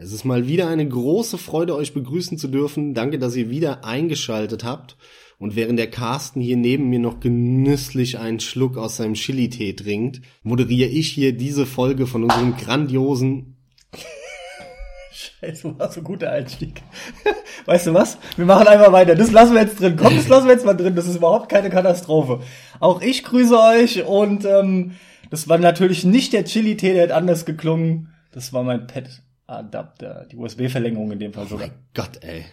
Es ist mal wieder eine große Freude, euch begrüßen zu dürfen. Danke, dass ihr wieder eingeschaltet habt. Und während der Carsten hier neben mir noch genüsslich einen Schluck aus seinem Chili-Tee trinkt, moderiere ich hier diese Folge von unserem grandiosen Scheiße, war so ein guter Einstieg. Weißt du was? Wir machen einfach weiter. Das lassen wir jetzt drin. Komm, das lassen wir jetzt mal drin. Das ist überhaupt keine Katastrophe. Auch ich grüße euch und ähm, das war natürlich nicht der Chili-Tee, der hat anders geklungen. Das war mein Pet. Adapter, die USB-Verlängerung in dem Fall sogar. Oh mein Gott, ey.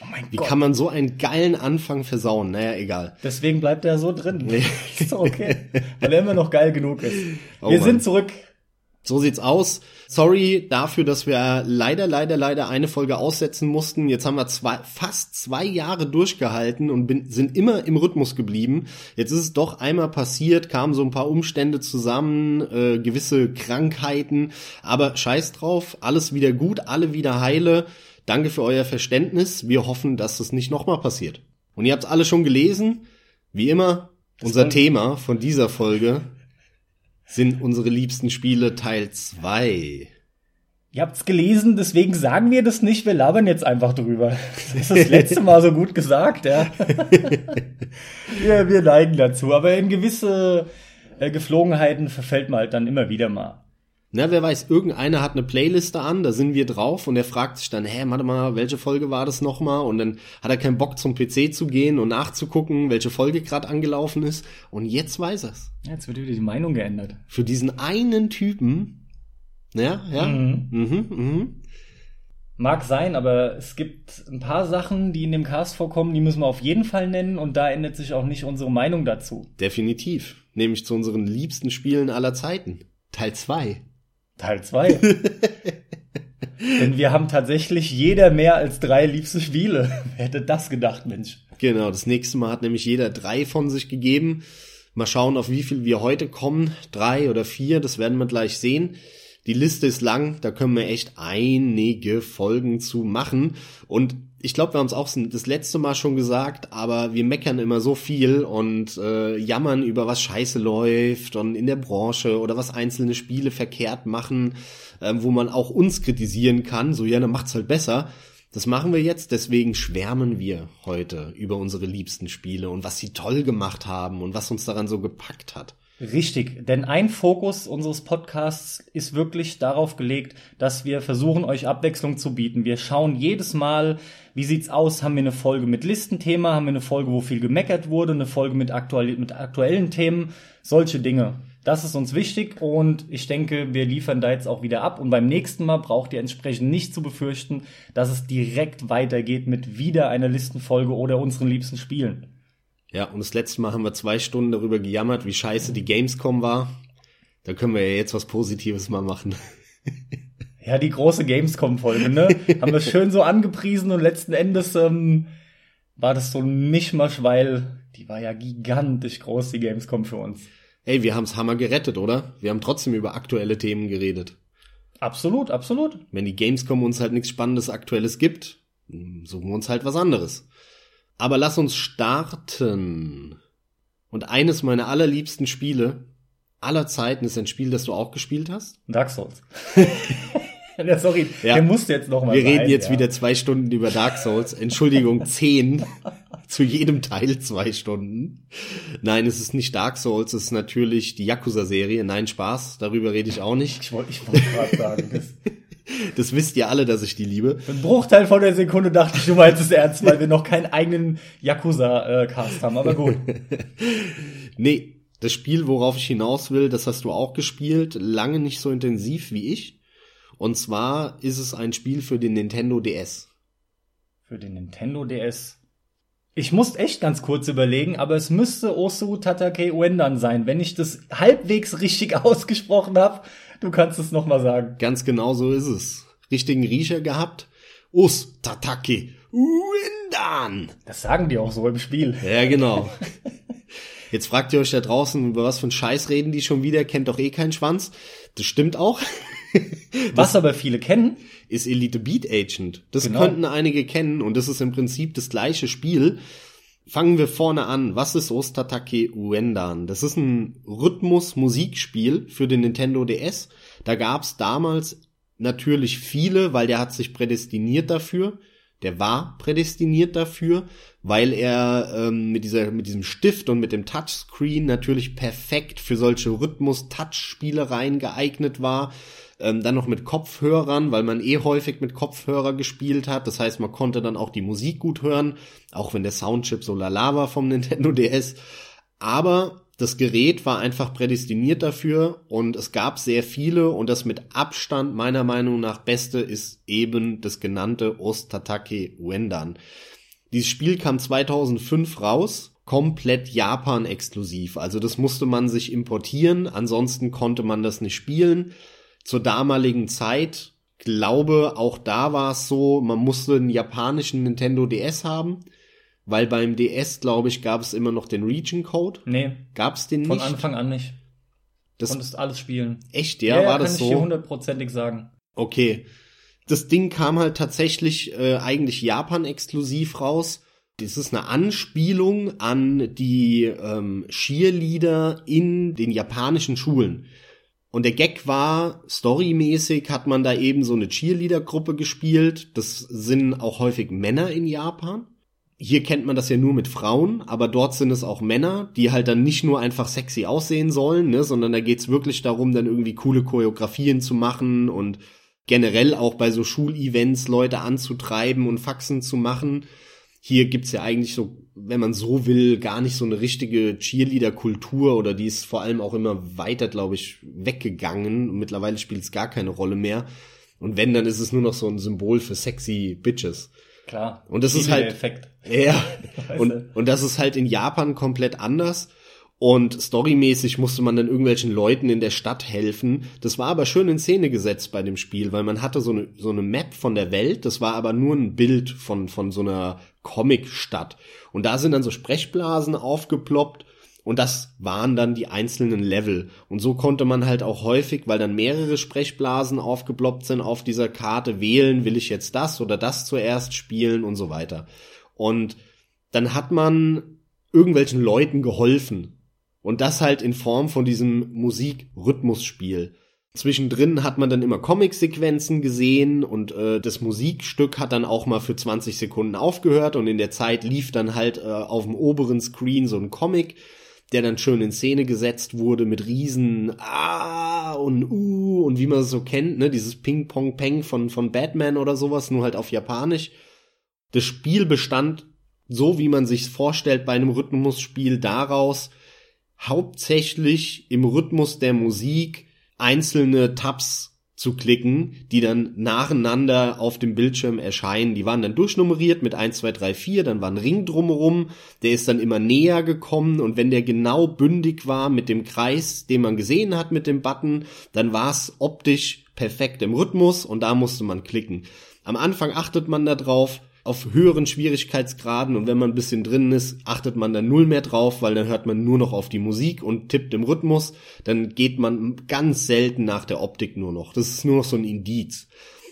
Oh mein Wie Gott. kann man so einen geilen Anfang versauen? Naja, egal. Deswegen bleibt er so drin. Nee. ist doch okay. Weil er immer noch geil genug ist. Oh Wir Mann. sind zurück. So sieht's aus. Sorry dafür, dass wir leider, leider, leider eine Folge aussetzen mussten. Jetzt haben wir zwei, fast zwei Jahre durchgehalten und bin, sind immer im Rhythmus geblieben. Jetzt ist es doch einmal passiert, kamen so ein paar Umstände zusammen, äh, gewisse Krankheiten. Aber scheiß drauf, alles wieder gut, alle wieder heile. Danke für euer Verständnis. Wir hoffen, dass es nicht nochmal passiert. Und ihr habt alle schon gelesen. Wie immer, unser Thema von dieser Folge sind unsere liebsten Spiele Teil 2. Ihr habt's gelesen, deswegen sagen wir das nicht, wir labern jetzt einfach drüber. Das ist das letzte Mal so gut gesagt, ja. ja wir neigen dazu, aber in gewisse äh, Geflogenheiten verfällt man halt dann immer wieder mal. Na, wer weiß, irgendeiner hat eine Playliste an, da sind wir drauf und er fragt sich dann, hä, warte mal, welche Folge war das nochmal? Und dann hat er keinen Bock zum PC zu gehen und nachzugucken, welche Folge gerade angelaufen ist. Und jetzt weiß er's. Jetzt wird wieder die Meinung geändert. Für diesen einen Typen, ja, ja, mhm. Mhm, mhm. Mag sein, aber es gibt ein paar Sachen, die in dem Cast vorkommen, die müssen wir auf jeden Fall nennen und da ändert sich auch nicht unsere Meinung dazu. Definitiv. Nämlich zu unseren liebsten Spielen aller Zeiten. Teil 2. Teil 2. Denn wir haben tatsächlich jeder mehr als drei liebste Spiele. Wer hätte das gedacht, Mensch? Genau, das nächste Mal hat nämlich jeder drei von sich gegeben. Mal schauen, auf wie viel wir heute kommen. Drei oder vier, das werden wir gleich sehen. Die Liste ist lang, da können wir echt einige Folgen zu machen. Und ich glaube, wir haben es auch das letzte Mal schon gesagt, aber wir meckern immer so viel und äh, jammern über was scheiße läuft und in der Branche oder was einzelne Spiele verkehrt machen, äh, wo man auch uns kritisieren kann. So, ja, dann macht's halt besser. Das machen wir jetzt, deswegen schwärmen wir heute über unsere liebsten Spiele und was sie toll gemacht haben und was uns daran so gepackt hat. Richtig, denn ein Fokus unseres Podcasts ist wirklich darauf gelegt, dass wir versuchen, euch Abwechslung zu bieten. Wir schauen jedes Mal, wie sieht's aus, haben wir eine Folge mit Listenthema, haben wir eine Folge, wo viel gemeckert wurde, eine Folge mit, aktuell, mit aktuellen Themen, solche Dinge. Das ist uns wichtig und ich denke, wir liefern da jetzt auch wieder ab. Und beim nächsten Mal braucht ihr entsprechend nicht zu befürchten, dass es direkt weitergeht mit wieder einer Listenfolge oder unseren liebsten Spielen. Ja, und das letzte Mal haben wir zwei Stunden darüber gejammert, wie scheiße die Gamescom war. Da können wir ja jetzt was Positives mal machen. Ja, die große Gamescom-Folge, ne? haben wir schön so angepriesen und letzten Endes ähm, war das so ein Mischmasch, weil die war ja gigantisch groß, die Gamescom für uns. Ey, wir haben's Hammer gerettet, oder? Wir haben trotzdem über aktuelle Themen geredet. Absolut, absolut. Wenn die Gamescom uns halt nichts Spannendes Aktuelles gibt, suchen wir uns halt was anderes. Aber lass uns starten. Und eines meiner allerliebsten Spiele aller Zeiten ist ein Spiel, das du auch gespielt hast. Dark Souls. ja, sorry, ja. der musste jetzt noch mal Wir sein, reden jetzt ja. wieder zwei Stunden über Dark Souls. Entschuldigung, zehn. Zu jedem Teil zwei Stunden. Nein, es ist nicht Dark Souls, es ist natürlich die Yakuza-Serie. Nein, Spaß, darüber rede ich auch nicht. Ich wollte ich wollt gerade sagen, das das wisst ihr alle, dass ich die liebe. Ein Bruchteil von der Sekunde dachte ich, du meinst es ernst, weil wir noch keinen eigenen Yakuza-Cast haben, aber gut. nee, das Spiel, worauf ich hinaus will, das hast du auch gespielt, lange nicht so intensiv wie ich. Und zwar ist es ein Spiel für den Nintendo DS. Für den Nintendo DS? Ich muss echt ganz kurz überlegen, aber es müsste Osu Tatake Uendan sein, wenn ich das halbwegs richtig ausgesprochen habe. Du kannst es noch mal sagen. Ganz genau so ist es. Richtigen Riecher gehabt. Os Tatake Uendan. Das sagen die auch so im Spiel. Ja, genau. Jetzt fragt ihr euch da draußen, über was für einen Scheiß reden die schon wieder, kennt doch eh keinen Schwanz. Das stimmt auch. was aber viele kennen, ist Elite Beat Agent. Das genau. könnten einige kennen und das ist im Prinzip das gleiche Spiel. Fangen wir vorne an. Was ist Ostatake Uendan? Das ist ein Rhythmus-Musikspiel für den Nintendo DS. Da gab's damals natürlich viele, weil der hat sich prädestiniert dafür. Der war prädestiniert dafür, weil er ähm, mit dieser mit diesem Stift und mit dem Touchscreen natürlich perfekt für solche Rhythmus-Touch-Spielereien geeignet war. Ähm, dann noch mit Kopfhörern, weil man eh häufig mit Kopfhörer gespielt hat. Das heißt, man konnte dann auch die Musik gut hören, auch wenn der Soundchip so lala war vom Nintendo DS. Aber das Gerät war einfach prädestiniert dafür und es gab sehr viele und das mit Abstand meiner Meinung nach beste ist eben das genannte Ostatake Wendan. Dieses Spiel kam 2005 raus, komplett Japan exklusiv. Also das musste man sich importieren, ansonsten konnte man das nicht spielen. Zur damaligen Zeit, glaube auch da war es so, man musste einen japanischen Nintendo DS haben weil beim DS, glaube ich, gab es immer noch den Region Code. Nee. Gab es den nicht? Von Anfang an nicht. Das Konntest alles spielen. Echt, ja, ja war das so? Kann ich hundertprozentig sagen. Okay. Das Ding kam halt tatsächlich äh, eigentlich Japan-exklusiv raus. Das ist eine Anspielung an die ähm, Cheerleader in den japanischen Schulen. Und der Gag war, storymäßig hat man da eben so eine Cheerleader-Gruppe gespielt. Das sind auch häufig Männer in Japan hier kennt man das ja nur mit Frauen, aber dort sind es auch Männer, die halt dann nicht nur einfach sexy aussehen sollen, ne, sondern da geht's wirklich darum, dann irgendwie coole Choreografien zu machen und generell auch bei so Schulevents Leute anzutreiben und Faxen zu machen. Hier gibt's ja eigentlich so, wenn man so will, gar nicht so eine richtige Cheerleader-Kultur oder die ist vor allem auch immer weiter, glaube ich, weggegangen. Und mittlerweile spielt es gar keine Rolle mehr. Und wenn, dann ist es nur noch so ein Symbol für sexy Bitches. Klar. Und das ist halt Effekt. Ja. und und das ist halt in Japan komplett anders. Und storymäßig musste man dann irgendwelchen Leuten in der Stadt helfen. Das war aber schön in Szene gesetzt bei dem Spiel, weil man hatte so eine, so eine Map von der Welt. Das war aber nur ein Bild von, von so einer Comic-Stadt. Und da sind dann so Sprechblasen aufgeploppt und das waren dann die einzelnen Level. Und so konnte man halt auch häufig, weil dann mehrere Sprechblasen aufgeploppt sind auf dieser Karte, wählen, will ich jetzt das oder das zuerst spielen und so weiter. Und dann hat man irgendwelchen Leuten geholfen. Und das halt in Form von diesem Musik-Rhythmusspiel. Zwischendrin hat man dann immer Comic-Sequenzen gesehen und äh, das Musikstück hat dann auch mal für 20 Sekunden aufgehört und in der Zeit lief dann halt äh, auf dem oberen Screen so ein Comic der dann schön in Szene gesetzt wurde mit riesen Ah und Uh und wie man es so kennt, ne, dieses Ping-Pong-Peng von, von Batman oder sowas, nur halt auf Japanisch. Das Spiel bestand, so wie man sich's vorstellt bei einem Rhythmusspiel, daraus, hauptsächlich im Rhythmus der Musik einzelne Tabs zu klicken, die dann nacheinander auf dem Bildschirm erscheinen. Die waren dann durchnummeriert mit 1, 2, 3, 4, dann war ein Ring drumherum, der ist dann immer näher gekommen und wenn der genau bündig war mit dem Kreis, den man gesehen hat mit dem Button, dann war es optisch perfekt im Rhythmus und da musste man klicken. Am Anfang achtet man da drauf, auf höheren Schwierigkeitsgraden und wenn man ein bisschen drin ist, achtet man dann null mehr drauf, weil dann hört man nur noch auf die Musik und tippt im Rhythmus, dann geht man ganz selten nach der Optik nur noch. Das ist nur noch so ein Indiz.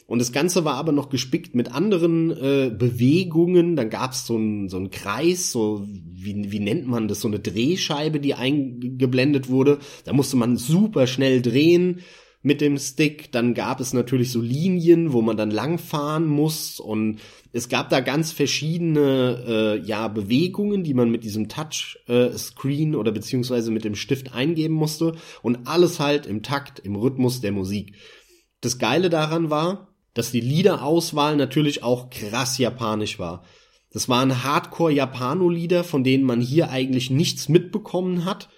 Und das Ganze war aber noch gespickt mit anderen äh, Bewegungen. Dann gab es so einen so einen Kreis, so wie, wie nennt man das, so eine Drehscheibe, die eingeblendet wurde. Da musste man super schnell drehen mit dem Stick. Dann gab es natürlich so Linien, wo man dann langfahren muss und es gab da ganz verschiedene äh, ja Bewegungen, die man mit diesem Touchscreen äh, oder beziehungsweise mit dem Stift eingeben musste und alles halt im Takt, im Rhythmus der Musik. Das Geile daran war, dass die Liederauswahl natürlich auch krass japanisch war. Das waren Hardcore-Japano-Lieder, von denen man hier eigentlich nichts mitbekommen hat.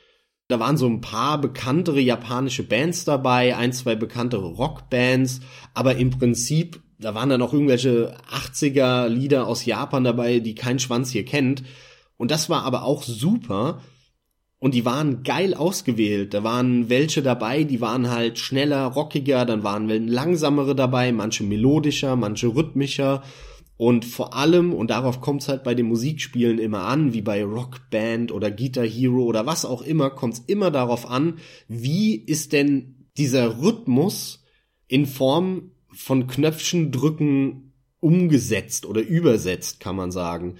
Da waren so ein paar bekanntere japanische Bands dabei, ein, zwei bekanntere Rockbands, aber im Prinzip da waren dann auch irgendwelche 80er Lieder aus Japan dabei, die kein Schwanz hier kennt. Und das war aber auch super. Und die waren geil ausgewählt. Da waren welche dabei, die waren halt schneller, rockiger, dann waren langsamere dabei, manche melodischer, manche rhythmischer. Und vor allem, und darauf kommt es halt bei den Musikspielen immer an, wie bei Rockband oder Guitar Hero oder was auch immer, kommt es immer darauf an, wie ist denn dieser Rhythmus in Form von Knöpfchen drücken umgesetzt oder übersetzt, kann man sagen.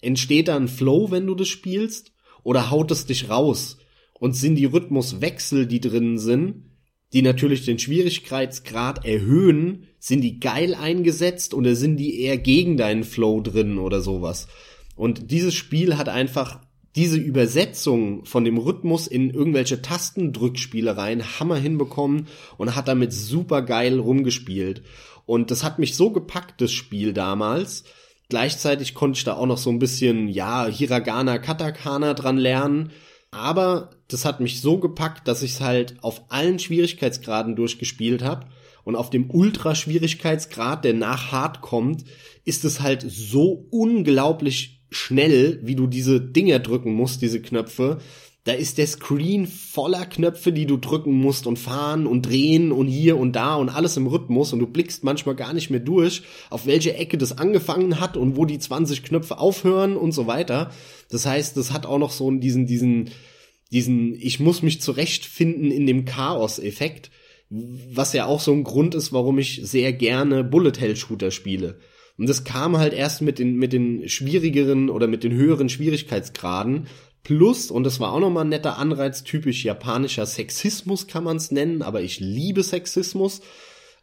Entsteht da ein Flow, wenn du das spielst? Oder haut es dich raus? Und sind die Rhythmuswechsel, die drinnen sind, die natürlich den Schwierigkeitsgrad erhöhen, sind die geil eingesetzt oder sind die eher gegen deinen Flow drin oder sowas. Und dieses Spiel hat einfach diese Übersetzung von dem Rhythmus in irgendwelche Tastendrückspielereien Hammer hinbekommen und hat damit super geil rumgespielt. Und das hat mich so gepackt, das Spiel damals. Gleichzeitig konnte ich da auch noch so ein bisschen, ja, Hiragana, Katakana dran lernen. Aber das hat mich so gepackt, dass ich es halt auf allen Schwierigkeitsgraden durchgespielt habe. Und auf dem Ultra-Schwierigkeitsgrad, der nach hart kommt, ist es halt so unglaublich schnell, wie du diese Dinger drücken musst, diese Knöpfe. Da ist der Screen voller Knöpfe, die du drücken musst und fahren und drehen und hier und da und alles im Rhythmus und du blickst manchmal gar nicht mehr durch, auf welche Ecke das angefangen hat und wo die 20 Knöpfe aufhören und so weiter. Das heißt, das hat auch noch so diesen, diesen, diesen, ich muss mich zurechtfinden in dem Chaos-Effekt, was ja auch so ein Grund ist, warum ich sehr gerne Bullet-Hell-Shooter spiele. Und das kam halt erst mit den, mit den schwierigeren oder mit den höheren Schwierigkeitsgraden. Plus, und das war auch nochmal ein netter Anreiz, typisch japanischer Sexismus kann man es nennen, aber ich liebe Sexismus.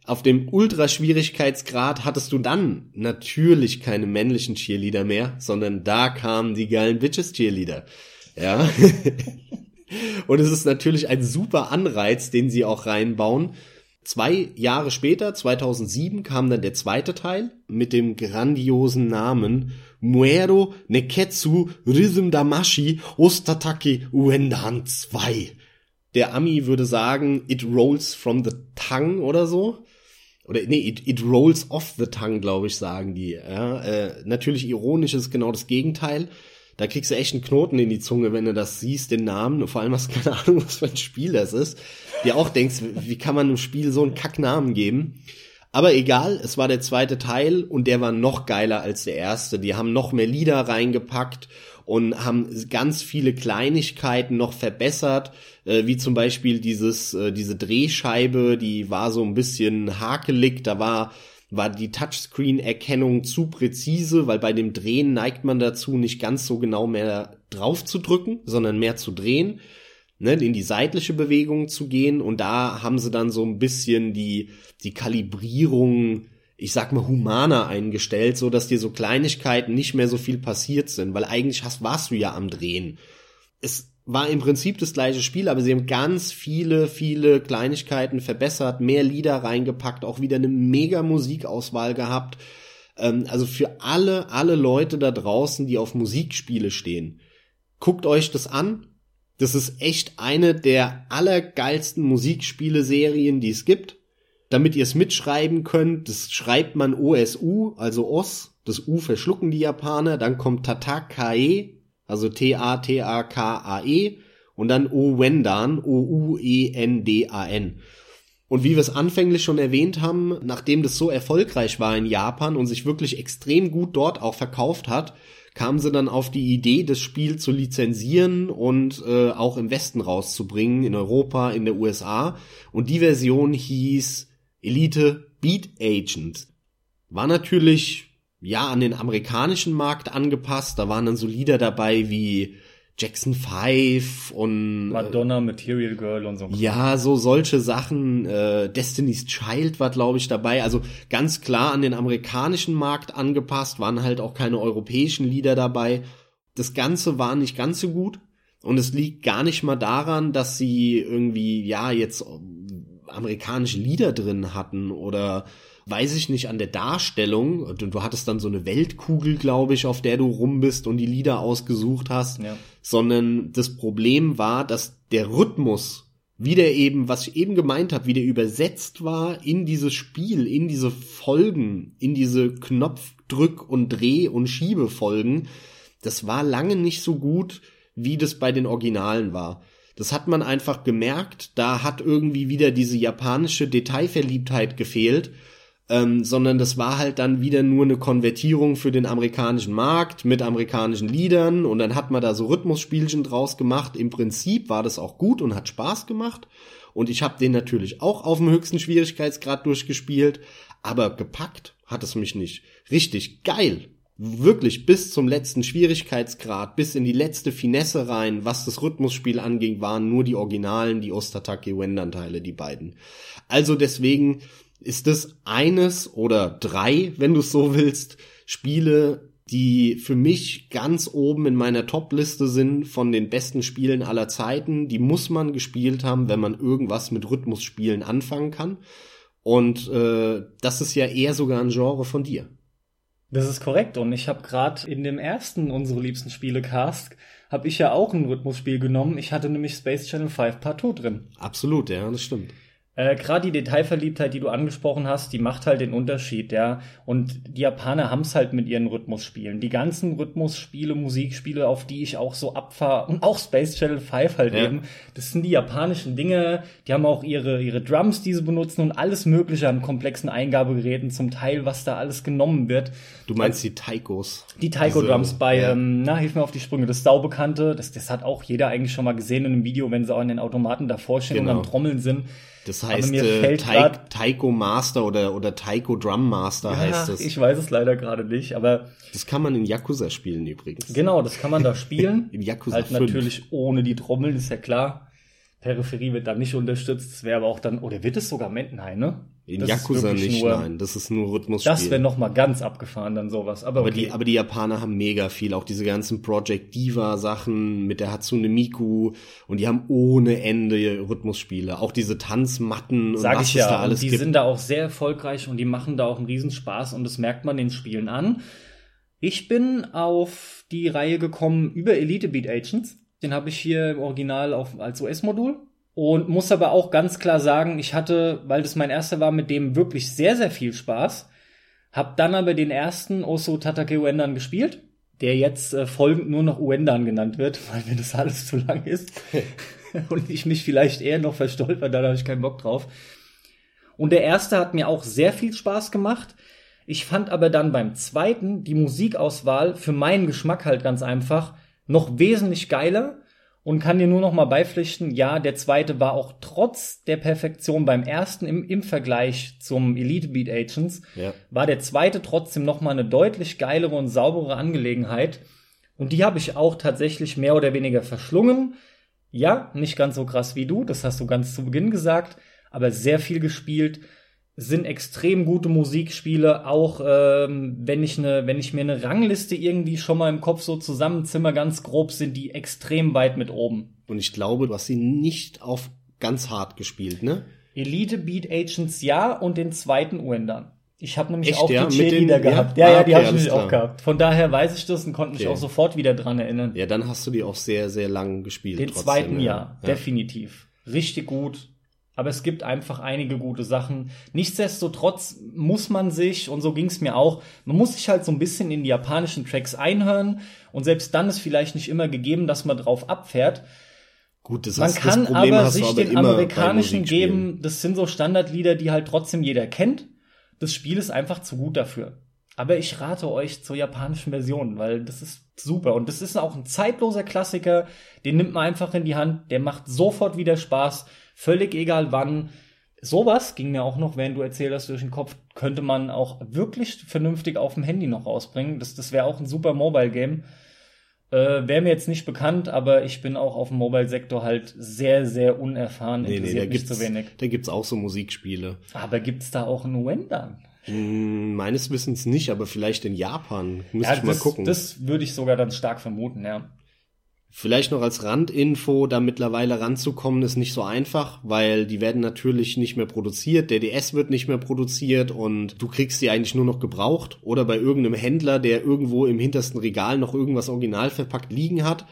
Auf dem Ultraschwierigkeitsgrad hattest du dann natürlich keine männlichen Cheerleader mehr, sondern da kamen die geilen Bitches Cheerleader. Ja. und es ist natürlich ein super Anreiz, den sie auch reinbauen. Zwei Jahre später, 2007, kam dann der zweite Teil mit dem grandiosen Namen Muero Neketsu Rhythm Damashi Ostatake Uendan 2. Der Ami würde sagen, it rolls from the tongue oder so. Oder nee, it, it rolls off the tongue, glaube ich, sagen die. Ja, äh, natürlich ironisch ist genau das Gegenteil. Da kriegst du echt einen Knoten in die Zunge, wenn du das siehst, den Namen. Vor allem hast du keine Ahnung, was für ein Spiel das ist. Dir auch denkst, wie kann man einem Spiel so einen Kacknamen geben? Aber egal, es war der zweite Teil und der war noch geiler als der erste. Die haben noch mehr Lieder reingepackt und haben ganz viele Kleinigkeiten noch verbessert, äh, wie zum Beispiel dieses, äh, diese Drehscheibe, die war so ein bisschen hakelig, da war war die Touchscreen-Erkennung zu präzise, weil bei dem Drehen neigt man dazu, nicht ganz so genau mehr drauf zu drücken, sondern mehr zu drehen, ne, in die seitliche Bewegung zu gehen. Und da haben sie dann so ein bisschen die, die Kalibrierung, ich sag mal, humaner eingestellt, so dass dir so Kleinigkeiten nicht mehr so viel passiert sind, weil eigentlich hast, warst du ja am Drehen. Es war im Prinzip das gleiche Spiel, aber sie haben ganz viele, viele Kleinigkeiten verbessert, mehr Lieder reingepackt, auch wieder eine mega Musikauswahl gehabt. Ähm, also für alle, alle Leute da draußen, die auf Musikspiele stehen, guckt euch das an. Das ist echt eine der allergeilsten Musikspiele-Serien, die es gibt. Damit ihr es mitschreiben könnt, das schreibt man OSU, also OS. Das U verschlucken die Japaner. Dann kommt Tatakae, also T-A-T-A-K-A-E und dann O-Wendan, O-U-E-N-D-A-N. Und wie wir es anfänglich schon erwähnt haben, nachdem das so erfolgreich war in Japan und sich wirklich extrem gut dort auch verkauft hat, kamen sie dann auf die Idee, das Spiel zu lizenzieren und äh, auch im Westen rauszubringen, in Europa, in der USA. Und die Version hieß Elite Beat Agent. War natürlich ja, an den amerikanischen Markt angepasst. Da waren dann so Lieder dabei wie Jackson 5 und äh, Madonna, äh, Material Girl und so. Ja, so solche Sachen. Äh, Destiny's Child war, glaube ich, dabei. Also ganz klar an den amerikanischen Markt angepasst, waren halt auch keine europäischen Lieder dabei. Das Ganze war nicht ganz so gut. Und es liegt gar nicht mal daran, dass sie irgendwie, ja, jetzt amerikanische Lieder drin hatten oder weiß ich nicht, an der Darstellung. Du, du hattest dann so eine Weltkugel, glaube ich, auf der du rum bist und die Lieder ausgesucht hast. Ja. Sondern das Problem war, dass der Rhythmus wie eben, was ich eben gemeint habe, wie der übersetzt war in dieses Spiel, in diese Folgen, in diese Knopfdrück- und Dreh- und Schiebefolgen, das war lange nicht so gut, wie das bei den Originalen war. Das hat man einfach gemerkt, da hat irgendwie wieder diese japanische Detailverliebtheit gefehlt ähm, sondern das war halt dann wieder nur eine Konvertierung für den amerikanischen Markt mit amerikanischen Liedern und dann hat man da so Rhythmusspielchen draus gemacht. Im Prinzip war das auch gut und hat Spaß gemacht und ich habe den natürlich auch auf dem höchsten Schwierigkeitsgrad durchgespielt, aber gepackt hat es mich nicht. Richtig geil wirklich bis zum letzten Schwierigkeitsgrad, bis in die letzte Finesse rein, was das Rhythmusspiel anging, waren nur die Originalen, die Ostatake Wendan Teile, die beiden. Also deswegen ist das eines oder drei, wenn du es so willst, Spiele, die für mich ganz oben in meiner Top-Liste sind von den besten Spielen aller Zeiten. Die muss man gespielt haben, wenn man irgendwas mit Rhythmusspielen anfangen kann. Und äh, das ist ja eher sogar ein Genre von dir. Das ist korrekt. Und ich habe gerade in dem ersten unsere liebsten Spiele Cast habe ich ja auch ein Rhythmusspiel genommen. Ich hatte nämlich Space Channel 5 Partout drin. Absolut, ja, das stimmt. Äh, Gerade die Detailverliebtheit, die du angesprochen hast, die macht halt den Unterschied, ja. Und die Japaner haben's halt mit ihren Rhythmusspielen. Die ganzen Rhythmusspiele, Musikspiele, auf die ich auch so abfahre, und auch Space Channel 5 halt ja. eben, das sind die japanischen Dinge, die haben auch ihre, ihre Drums, die sie benutzen und alles mögliche an komplexen Eingabegeräten, zum Teil, was da alles genommen wird. Du meinst die Taikos? Die Taiko-Drums bei, ja. ähm, na, hilf mir auf die Sprünge, das Saubekannte, das, das hat auch jeder eigentlich schon mal gesehen in einem Video, wenn sie auch in den Automaten davor stehen genau. und am Trommeln sind. Das heißt äh, Ta Taiko Master oder, oder Taiko Drum Master ja, heißt es. Ich weiß es leider gerade nicht, aber. Das kann man in Yakuza spielen übrigens. Genau, das kann man da spielen. in Yakuza Halt 5. natürlich ohne die Trommeln, ist ja klar. Peripherie wird dann nicht unterstützt. Das wäre aber auch dann, oder wird es sogar Mentenheim, ne? In das Yakuza nicht, nur, nein. Das ist nur Rhythmusspiel. Das wäre noch mal ganz abgefahren dann sowas. Aber, aber, okay. die, aber die Japaner haben mega viel. Auch diese ganzen Project Diva Sachen mit der Hatsune Miku. Und die haben ohne Ende Rhythmusspiele. Auch diese Tanzmatten Sag und was ich ja, da alles die gibt. sind da auch sehr erfolgreich und die machen da auch einen Riesenspaß und das merkt man den Spielen an. Ich bin auf die Reihe gekommen über Elite Beat Agents. Den habe ich hier im Original auf, als US-Modul und muss aber auch ganz klar sagen, ich hatte, weil das mein erster war, mit dem wirklich sehr, sehr viel Spaß. Hab dann aber den ersten Oso Tatake Uendan gespielt, der jetzt äh, folgend nur noch Uendan genannt wird, weil mir das alles zu lang ist. und ich mich vielleicht eher noch verstolper, da habe ich keinen Bock drauf. Und der erste hat mir auch sehr viel Spaß gemacht. Ich fand aber dann beim zweiten die Musikauswahl für meinen Geschmack halt ganz einfach noch wesentlich geiler und kann dir nur noch mal beipflichten, ja, der zweite war auch trotz der Perfektion beim ersten im, im Vergleich zum Elite Beat Agents, ja. war der zweite trotzdem noch mal eine deutlich geilere und saubere Angelegenheit. Und die habe ich auch tatsächlich mehr oder weniger verschlungen. Ja, nicht ganz so krass wie du, das hast du ganz zu Beginn gesagt, aber sehr viel gespielt sind extrem gute Musikspiele, auch ähm, wenn ich ne, wenn ich mir eine Rangliste irgendwie schon mal im Kopf so zusammenzimmer, ganz grob, sind die extrem weit mit oben. Und ich glaube, du hast sie nicht auf ganz hart gespielt, ne? Elite Beat Agents ja und den zweiten Uendern. Ich habe nämlich Echt, auch ja? die Cheerleader gehabt. Ja, ja, ja die okay, habe ich auch gehabt. Von daher weiß ich das und konnte mich okay. auch sofort wieder dran erinnern. Ja, dann hast du die auch sehr, sehr lang gespielt. Den trotzdem, zweiten ja, ja, definitiv. Richtig gut aber es gibt einfach einige gute Sachen. Nichtsdestotrotz muss man sich, und so ging es mir auch, man muss sich halt so ein bisschen in die japanischen Tracks einhören und selbst dann ist vielleicht nicht immer gegeben, dass man drauf abfährt. Gut, das man ist, kann das Problem aber sich aber den amerikanischen geben, das sind so Standardlieder, die halt trotzdem jeder kennt. Das Spiel ist einfach zu gut dafür. Aber ich rate euch zur japanischen Version, weil das ist super. Und das ist auch ein zeitloser Klassiker. Den nimmt man einfach in die Hand. Der macht sofort wieder Spaß. Völlig egal wann. Sowas ging mir auch noch, während du erzählt hast, durch den Kopf, könnte man auch wirklich vernünftig auf dem Handy noch rausbringen. Das, das wäre auch ein super Mobile-Game. Äh, wäre mir jetzt nicht bekannt, aber ich bin auch auf dem Mobile-Sektor halt sehr, sehr unerfahren. Nee, nee, da gibt's, zu wenig. Da gibt's auch so Musikspiele. Aber gibt's da auch einen Wendan? Hm, meines Wissens nicht, aber vielleicht in Japan. Müsste ja, ich mal gucken. Das würde ich sogar dann stark vermuten, ja. Vielleicht noch als Randinfo, da mittlerweile ranzukommen, ist nicht so einfach, weil die werden natürlich nicht mehr produziert, der DS wird nicht mehr produziert und du kriegst die eigentlich nur noch gebraucht oder bei irgendeinem Händler, der irgendwo im hintersten Regal noch irgendwas original verpackt liegen hat.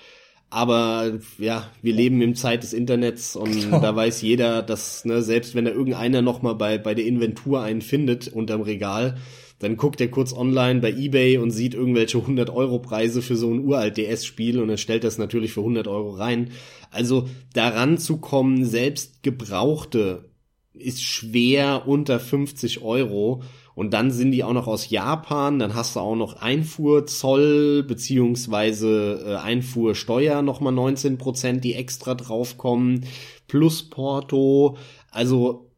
Aber ja, wir leben im Zeit des Internets und genau. da weiß jeder, dass ne, selbst wenn da irgendeiner noch mal bei, bei der Inventur einen findet unterm Regal, dann guckt er kurz online bei eBay und sieht irgendwelche 100 Euro Preise für so ein uralt DS-Spiel und dann stellt das natürlich für 100 Euro rein. Also daran zu kommen, selbst gebrauchte ist schwer unter 50 Euro und dann sind die auch noch aus Japan, dann hast du auch noch Einfuhrzoll beziehungsweise äh, Einfuhrsteuer nochmal 19 Prozent, die extra draufkommen, plus Porto. Also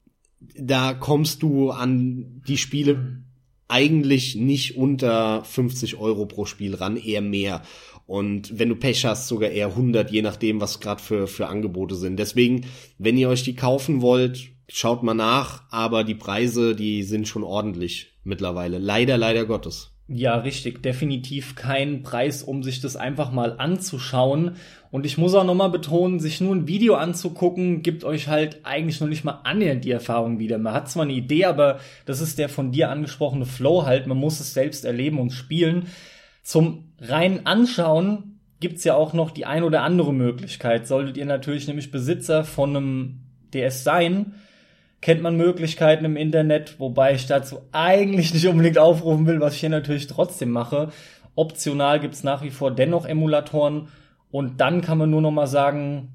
da kommst du an die Spiele eigentlich nicht unter 50 Euro pro Spiel ran, eher mehr. Und wenn du Pech hast, sogar eher 100, je nachdem, was gerade für, für Angebote sind. Deswegen, wenn ihr euch die kaufen wollt, schaut mal nach, aber die Preise, die sind schon ordentlich mittlerweile. Leider, leider Gottes. Ja, richtig. Definitiv kein Preis, um sich das einfach mal anzuschauen. Und ich muss auch nochmal betonen, sich nur ein Video anzugucken, gibt euch halt eigentlich noch nicht mal annähernd die Erfahrung wieder. Man hat zwar eine Idee, aber das ist der von dir angesprochene Flow halt. Man muss es selbst erleben und spielen. Zum reinen Anschauen gibt's ja auch noch die ein oder andere Möglichkeit. Solltet ihr natürlich nämlich Besitzer von einem DS sein, kennt man Möglichkeiten im Internet, wobei ich dazu eigentlich nicht unbedingt aufrufen will, was ich hier natürlich trotzdem mache. Optional gibt's nach wie vor dennoch Emulatoren und dann kann man nur noch mal sagen,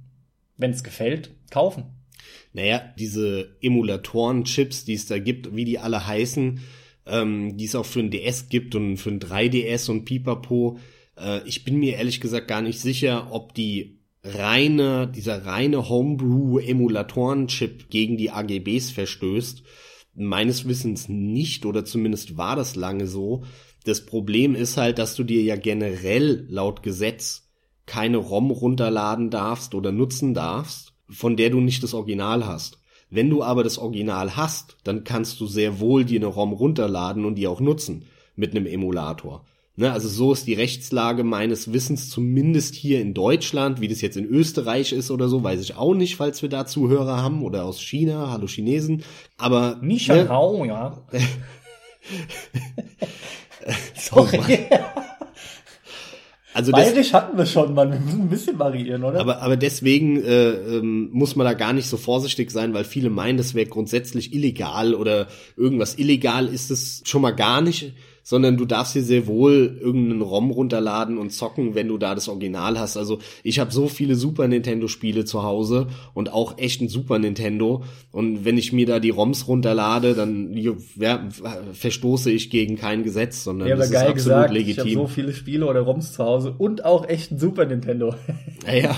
wenn es gefällt, kaufen. Naja, diese Emulatoren-Chips, die es da gibt, wie die alle heißen, ähm, die es auch für ein DS gibt und für ein 3DS und Pipapo, äh, ich bin mir ehrlich gesagt gar nicht sicher, ob die reine, dieser reine Homebrew-Emulatoren-Chip gegen die AGBs verstößt. Meines Wissens nicht, oder zumindest war das lange so. Das Problem ist halt, dass du dir ja generell laut Gesetz keine ROM runterladen darfst oder nutzen darfst, von der du nicht das Original hast. Wenn du aber das Original hast, dann kannst du sehr wohl dir eine ROM runterladen und die auch nutzen mit einem Emulator. Ne, also so ist die Rechtslage meines Wissens zumindest hier in Deutschland. Wie das jetzt in Österreich ist oder so, weiß ich auch nicht, falls wir da Zuhörer haben oder aus China. Hallo Chinesen. Aber nicht ne, Rau, ja. Sorry. Also Bayerisch hatten wir schon mal, wir müssen ein bisschen variieren, oder? Aber, aber deswegen äh, ähm, muss man da gar nicht so vorsichtig sein, weil viele meinen, das wäre grundsätzlich illegal oder irgendwas illegal ist es schon mal gar nicht sondern du darfst hier sehr wohl irgendeinen ROM runterladen und zocken, wenn du da das Original hast. Also ich habe so viele Super Nintendo Spiele zu Hause und auch echt ein Super Nintendo und wenn ich mir da die ROMs runterlade, dann ja, verstoße ich gegen kein Gesetz, sondern ja, das ist absolut gesagt, legitim. Ich habe so viele Spiele oder ROMs zu Hause und auch echt ein Super Nintendo. Ja, ja.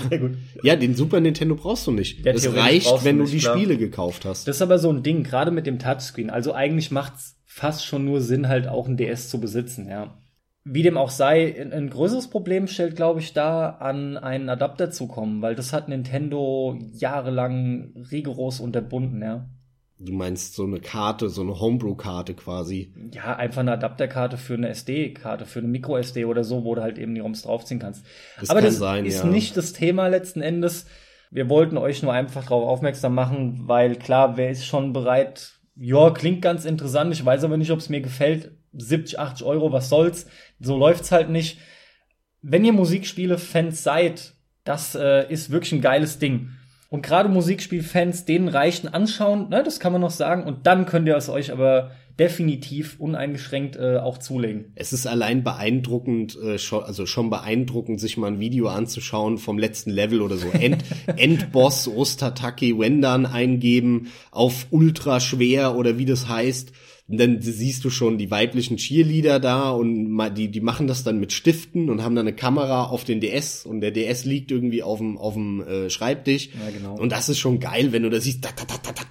ja den Super Nintendo brauchst du nicht. Ja, es reicht, wenn du, nicht, die klar. Spiele gekauft hast. Das ist aber so ein Ding, gerade mit dem Touchscreen. Also eigentlich macht's fast schon nur Sinn, halt auch ein DS zu besitzen, ja. Wie dem auch sei, ein größeres Problem stellt, glaube ich, da an einen Adapter zu kommen, weil das hat Nintendo jahrelang rigoros unterbunden, ja. Du meinst so eine Karte, so eine Homebrew-Karte quasi? Ja, einfach eine Adapterkarte für eine SD-Karte, für eine Micro-SD oder so, wo du halt eben die ROMs draufziehen kannst. Das Aber das sein, ist ja. nicht das Thema letzten Endes. Wir wollten euch nur einfach darauf aufmerksam machen, weil klar, wer ist schon bereit, ja, klingt ganz interessant. Ich weiß aber nicht, ob es mir gefällt. 70, 80 Euro, was soll's? So läuft's halt nicht. Wenn ihr Musikspiele-Fans seid, das äh, ist wirklich ein geiles Ding. Und gerade Musikspielfans, denen reichen anschauen, ne, das kann man noch sagen. Und dann könnt ihr es euch aber definitiv uneingeschränkt äh, auch zulegen. Es ist allein beeindruckend, äh, schon, also schon beeindruckend, sich mal ein Video anzuschauen vom letzten Level oder so. End, Endboss Ostataki Wendan eingeben auf ultra schwer oder wie das heißt. Und dann siehst du schon die weiblichen Cheerleader da und die, die machen das dann mit Stiften und haben dann eine Kamera auf den DS und der DS liegt irgendwie auf dem, auf dem äh, Schreibtisch. Ja, genau. Und das ist schon geil, wenn du da siehst, tak, tak, tak, tak,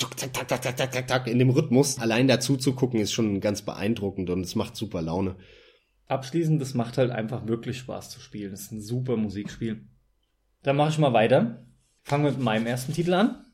tuck, tack, tack, tack, tack, tack, tack, tack, in dem Rhythmus. Allein dazu zu gucken ist schon ganz beeindruckend und es macht super Laune. Abschließend, das macht halt einfach wirklich Spaß zu spielen. Das ist ein super Musikspiel. Dann mache ich mal weiter. Fangen wir mit meinem ersten Titel an.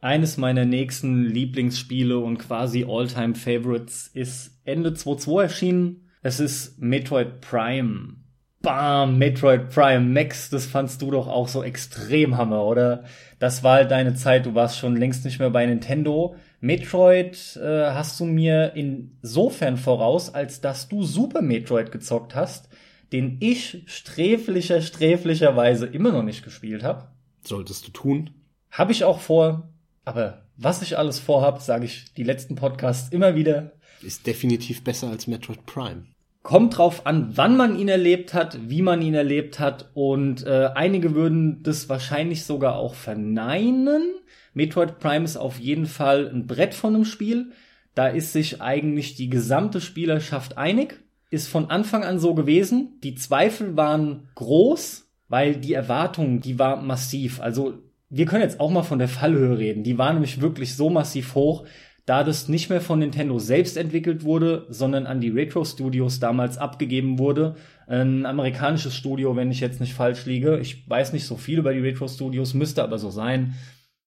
Eines meiner nächsten Lieblingsspiele und quasi All-Time-Favorites ist Ende 2.2 erschienen. Es ist Metroid Prime Bam, Metroid Prime Max, das fandst du doch auch so extrem Hammer, oder? Das war halt deine Zeit, du warst schon längst nicht mehr bei Nintendo. Metroid äh, hast du mir insofern voraus, als dass du Super Metroid gezockt hast, den ich sträflicher, sträflicherweise immer noch nicht gespielt habe. Solltest du tun. Habe ich auch vor, aber was ich alles vorhab, sage ich die letzten Podcasts immer wieder. Ist definitiv besser als Metroid Prime. Kommt drauf an, wann man ihn erlebt hat, wie man ihn erlebt hat und äh, einige würden das wahrscheinlich sogar auch verneinen. Metroid Prime ist auf jeden Fall ein Brett von einem Spiel. Da ist sich eigentlich die gesamte Spielerschaft einig. Ist von Anfang an so gewesen. Die Zweifel waren groß, weil die Erwartung, die war massiv. Also wir können jetzt auch mal von der Fallhöhe reden. Die war nämlich wirklich so massiv hoch, da das nicht mehr von Nintendo selbst entwickelt wurde, sondern an die Retro Studios damals abgegeben wurde. Ein amerikanisches Studio, wenn ich jetzt nicht falsch liege. Ich weiß nicht so viel über die Retro Studios, müsste aber so sein.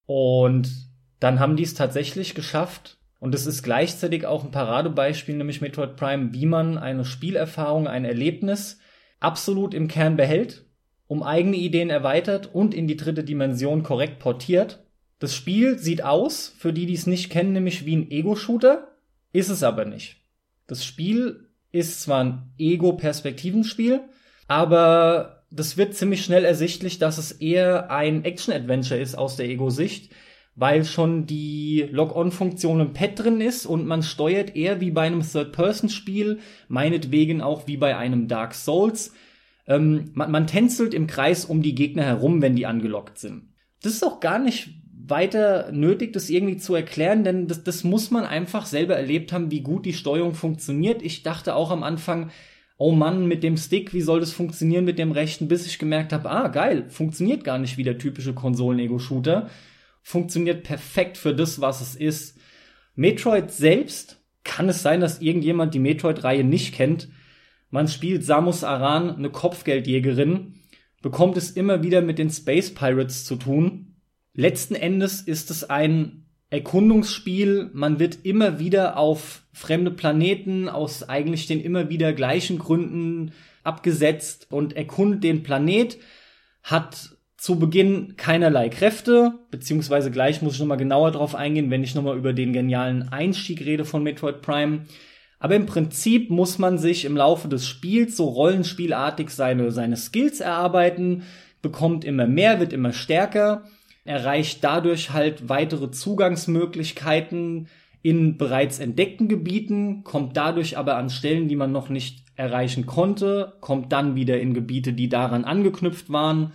Und dann haben die es tatsächlich geschafft. Und es ist gleichzeitig auch ein Paradebeispiel, nämlich Metroid Prime, wie man eine Spielerfahrung, ein Erlebnis absolut im Kern behält, um eigene Ideen erweitert und in die dritte Dimension korrekt portiert das Spiel sieht aus, für die, die es nicht kennen, nämlich wie ein Ego-Shooter, ist es aber nicht. Das Spiel ist zwar ein Ego-Perspektivenspiel, aber das wird ziemlich schnell ersichtlich, dass es eher ein Action-Adventure ist aus der Ego-Sicht, weil schon die Log-On-Funktion im Pad drin ist und man steuert eher wie bei einem Third-Person-Spiel, meinetwegen auch wie bei einem Dark Souls. Ähm, man, man tänzelt im Kreis um die Gegner herum, wenn die angelockt sind. Das ist auch gar nicht weiter nötig, das irgendwie zu erklären, denn das, das muss man einfach selber erlebt haben, wie gut die Steuerung funktioniert. Ich dachte auch am Anfang, oh Mann, mit dem Stick, wie soll das funktionieren mit dem rechten, bis ich gemerkt habe, ah, geil, funktioniert gar nicht wie der typische Konsolen-Ego-Shooter. Funktioniert perfekt für das, was es ist. Metroid selbst, kann es sein, dass irgendjemand die Metroid-Reihe nicht kennt. Man spielt Samus Aran, eine Kopfgeldjägerin, bekommt es immer wieder mit den Space Pirates zu tun Letzten Endes ist es ein Erkundungsspiel. Man wird immer wieder auf fremde Planeten aus eigentlich den immer wieder gleichen Gründen abgesetzt und erkundet den Planet, hat zu Beginn keinerlei Kräfte, beziehungsweise gleich muss ich nochmal genauer drauf eingehen, wenn ich nochmal über den genialen Einstieg rede von Metroid Prime. Aber im Prinzip muss man sich im Laufe des Spiels so rollenspielartig seine, seine Skills erarbeiten, bekommt immer mehr, wird immer stärker erreicht dadurch halt weitere Zugangsmöglichkeiten in bereits entdeckten Gebieten, kommt dadurch aber an Stellen, die man noch nicht erreichen konnte, kommt dann wieder in Gebiete, die daran angeknüpft waren.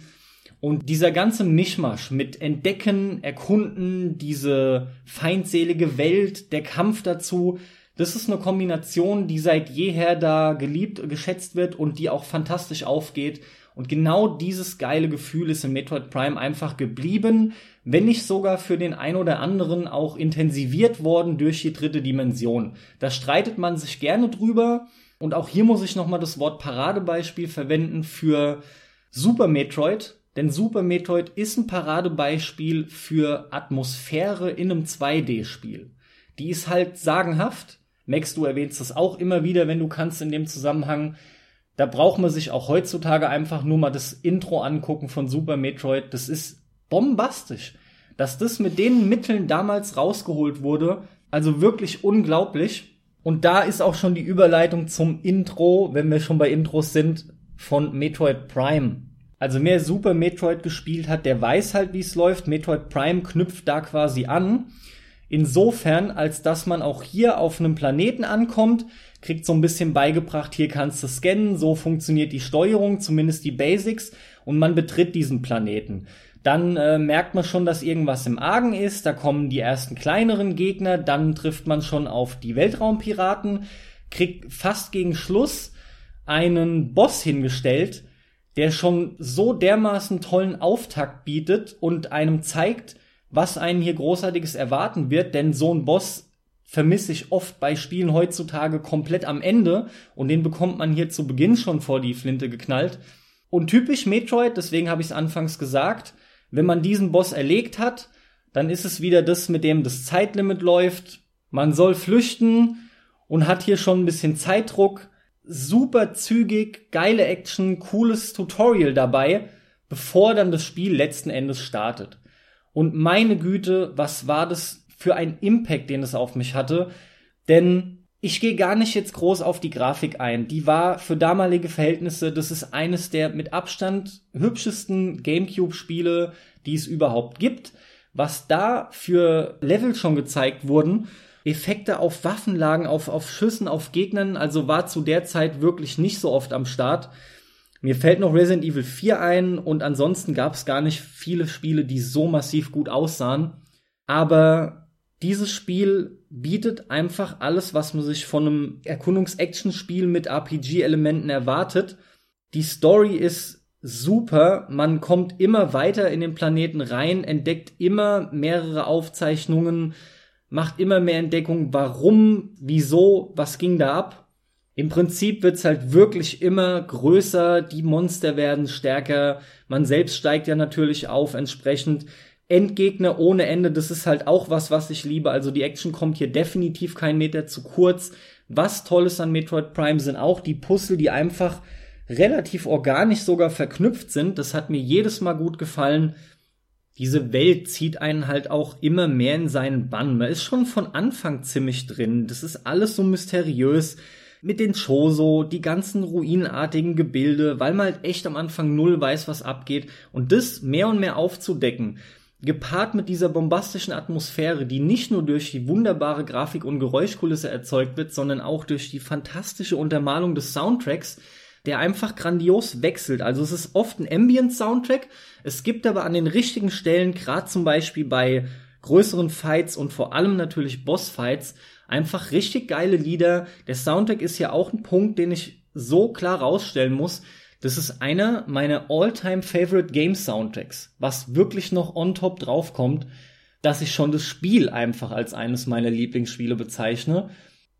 Und dieser ganze Mischmasch mit Entdecken, Erkunden, diese feindselige Welt, der Kampf dazu, das ist eine Kombination, die seit jeher da geliebt, geschätzt wird und die auch fantastisch aufgeht und genau dieses geile Gefühl ist in Metroid Prime einfach geblieben, wenn nicht sogar für den ein oder anderen auch intensiviert worden durch die dritte Dimension. Da streitet man sich gerne drüber. Und auch hier muss ich nochmal das Wort Paradebeispiel verwenden für Super Metroid. Denn Super Metroid ist ein Paradebeispiel für Atmosphäre in einem 2D-Spiel. Die ist halt sagenhaft. Max, du erwähnst das auch immer wieder, wenn du kannst in dem Zusammenhang. Da braucht man sich auch heutzutage einfach nur mal das Intro angucken von Super Metroid. Das ist bombastisch. Dass das mit den Mitteln damals rausgeholt wurde, also wirklich unglaublich. Und da ist auch schon die Überleitung zum Intro, wenn wir schon bei Intros sind, von Metroid Prime. Also wer Super Metroid gespielt hat, der weiß halt, wie es läuft. Metroid Prime knüpft da quasi an. Insofern, als dass man auch hier auf einem Planeten ankommt, kriegt so ein bisschen beigebracht, hier kannst du scannen, so funktioniert die Steuerung, zumindest die Basics, und man betritt diesen Planeten. Dann äh, merkt man schon, dass irgendwas im Argen ist, da kommen die ersten kleineren Gegner, dann trifft man schon auf die Weltraumpiraten, kriegt fast gegen Schluss einen Boss hingestellt, der schon so dermaßen tollen Auftakt bietet und einem zeigt, was einen hier großartiges erwarten wird, denn so ein Boss vermisse ich oft bei Spielen heutzutage komplett am Ende und den bekommt man hier zu Beginn schon vor die Flinte geknallt. Und typisch Metroid, deswegen habe ich es anfangs gesagt, wenn man diesen Boss erlegt hat, dann ist es wieder das, mit dem das Zeitlimit läuft. Man soll flüchten und hat hier schon ein bisschen Zeitdruck. Super zügig, geile Action, cooles Tutorial dabei, bevor dann das Spiel letzten Endes startet. Und meine Güte, was war das für einen Impact, den es auf mich hatte. Denn ich gehe gar nicht jetzt groß auf die Grafik ein. Die war für damalige Verhältnisse, das ist eines der mit Abstand hübschesten GameCube-Spiele, die es überhaupt gibt. Was da für Level schon gezeigt wurden, Effekte auf Waffenlagen, auf, auf Schüssen, auf Gegnern, also war zu der Zeit wirklich nicht so oft am Start. Mir fällt noch Resident Evil 4 ein und ansonsten gab es gar nicht viele Spiele, die so massiv gut aussahen. Aber dieses Spiel bietet einfach alles, was man sich von einem Erkundungs-Action-Spiel mit RPG-Elementen erwartet. Die Story ist super. Man kommt immer weiter in den Planeten rein, entdeckt immer mehrere Aufzeichnungen, macht immer mehr Entdeckungen, warum, wieso, was ging da ab. Im Prinzip wird's halt wirklich immer größer, die Monster werden stärker, man selbst steigt ja natürlich auf entsprechend. Endgegner ohne Ende, das ist halt auch was, was ich liebe. Also die Action kommt hier definitiv keinen Meter zu kurz. Was toll ist an Metroid Prime sind auch die Puzzle, die einfach relativ organisch sogar verknüpft sind. Das hat mir jedes Mal gut gefallen. Diese Welt zieht einen halt auch immer mehr in seinen Bann. Man ist schon von Anfang ziemlich drin. Das ist alles so mysteriös mit den Choso, die ganzen ruinartigen Gebilde, weil man halt echt am Anfang null weiß, was abgeht. Und das mehr und mehr aufzudecken, gepaart mit dieser bombastischen Atmosphäre, die nicht nur durch die wunderbare Grafik und Geräuschkulisse erzeugt wird, sondern auch durch die fantastische Untermalung des Soundtracks, der einfach grandios wechselt. Also es ist oft ein Ambient-Soundtrack, es gibt aber an den richtigen Stellen, gerade zum Beispiel bei größeren Fights und vor allem natürlich Boss-Fights, einfach richtig geile Lieder. Der Soundtrack ist ja auch ein Punkt, den ich so klar rausstellen muss. Das ist einer meiner all-time favorite Game Soundtracks, was wirklich noch on top draufkommt, dass ich schon das Spiel einfach als eines meiner Lieblingsspiele bezeichne.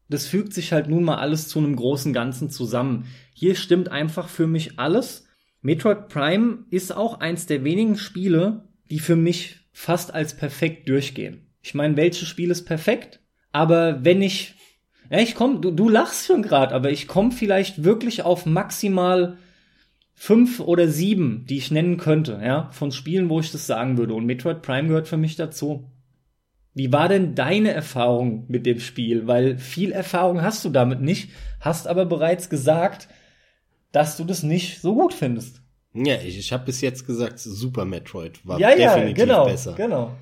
Das fügt sich halt nun mal alles zu einem großen Ganzen zusammen. Hier stimmt einfach für mich alles. Metroid Prime ist auch eins der wenigen Spiele, die für mich fast als perfekt durchgehen. Ich meine, welches Spiel ist perfekt? Aber wenn ich, ja, ich komm, du, du lachst schon grad, aber ich komme vielleicht wirklich auf maximal fünf oder sieben, die ich nennen könnte, ja, von Spielen, wo ich das sagen würde. Und Metroid Prime gehört für mich dazu. Wie war denn deine Erfahrung mit dem Spiel? Weil viel Erfahrung hast du damit nicht, hast aber bereits gesagt, dass du das nicht so gut findest. Ja, ich, ich habe bis jetzt gesagt, Super Metroid war ja, definitiv ja, genau, besser. Genau.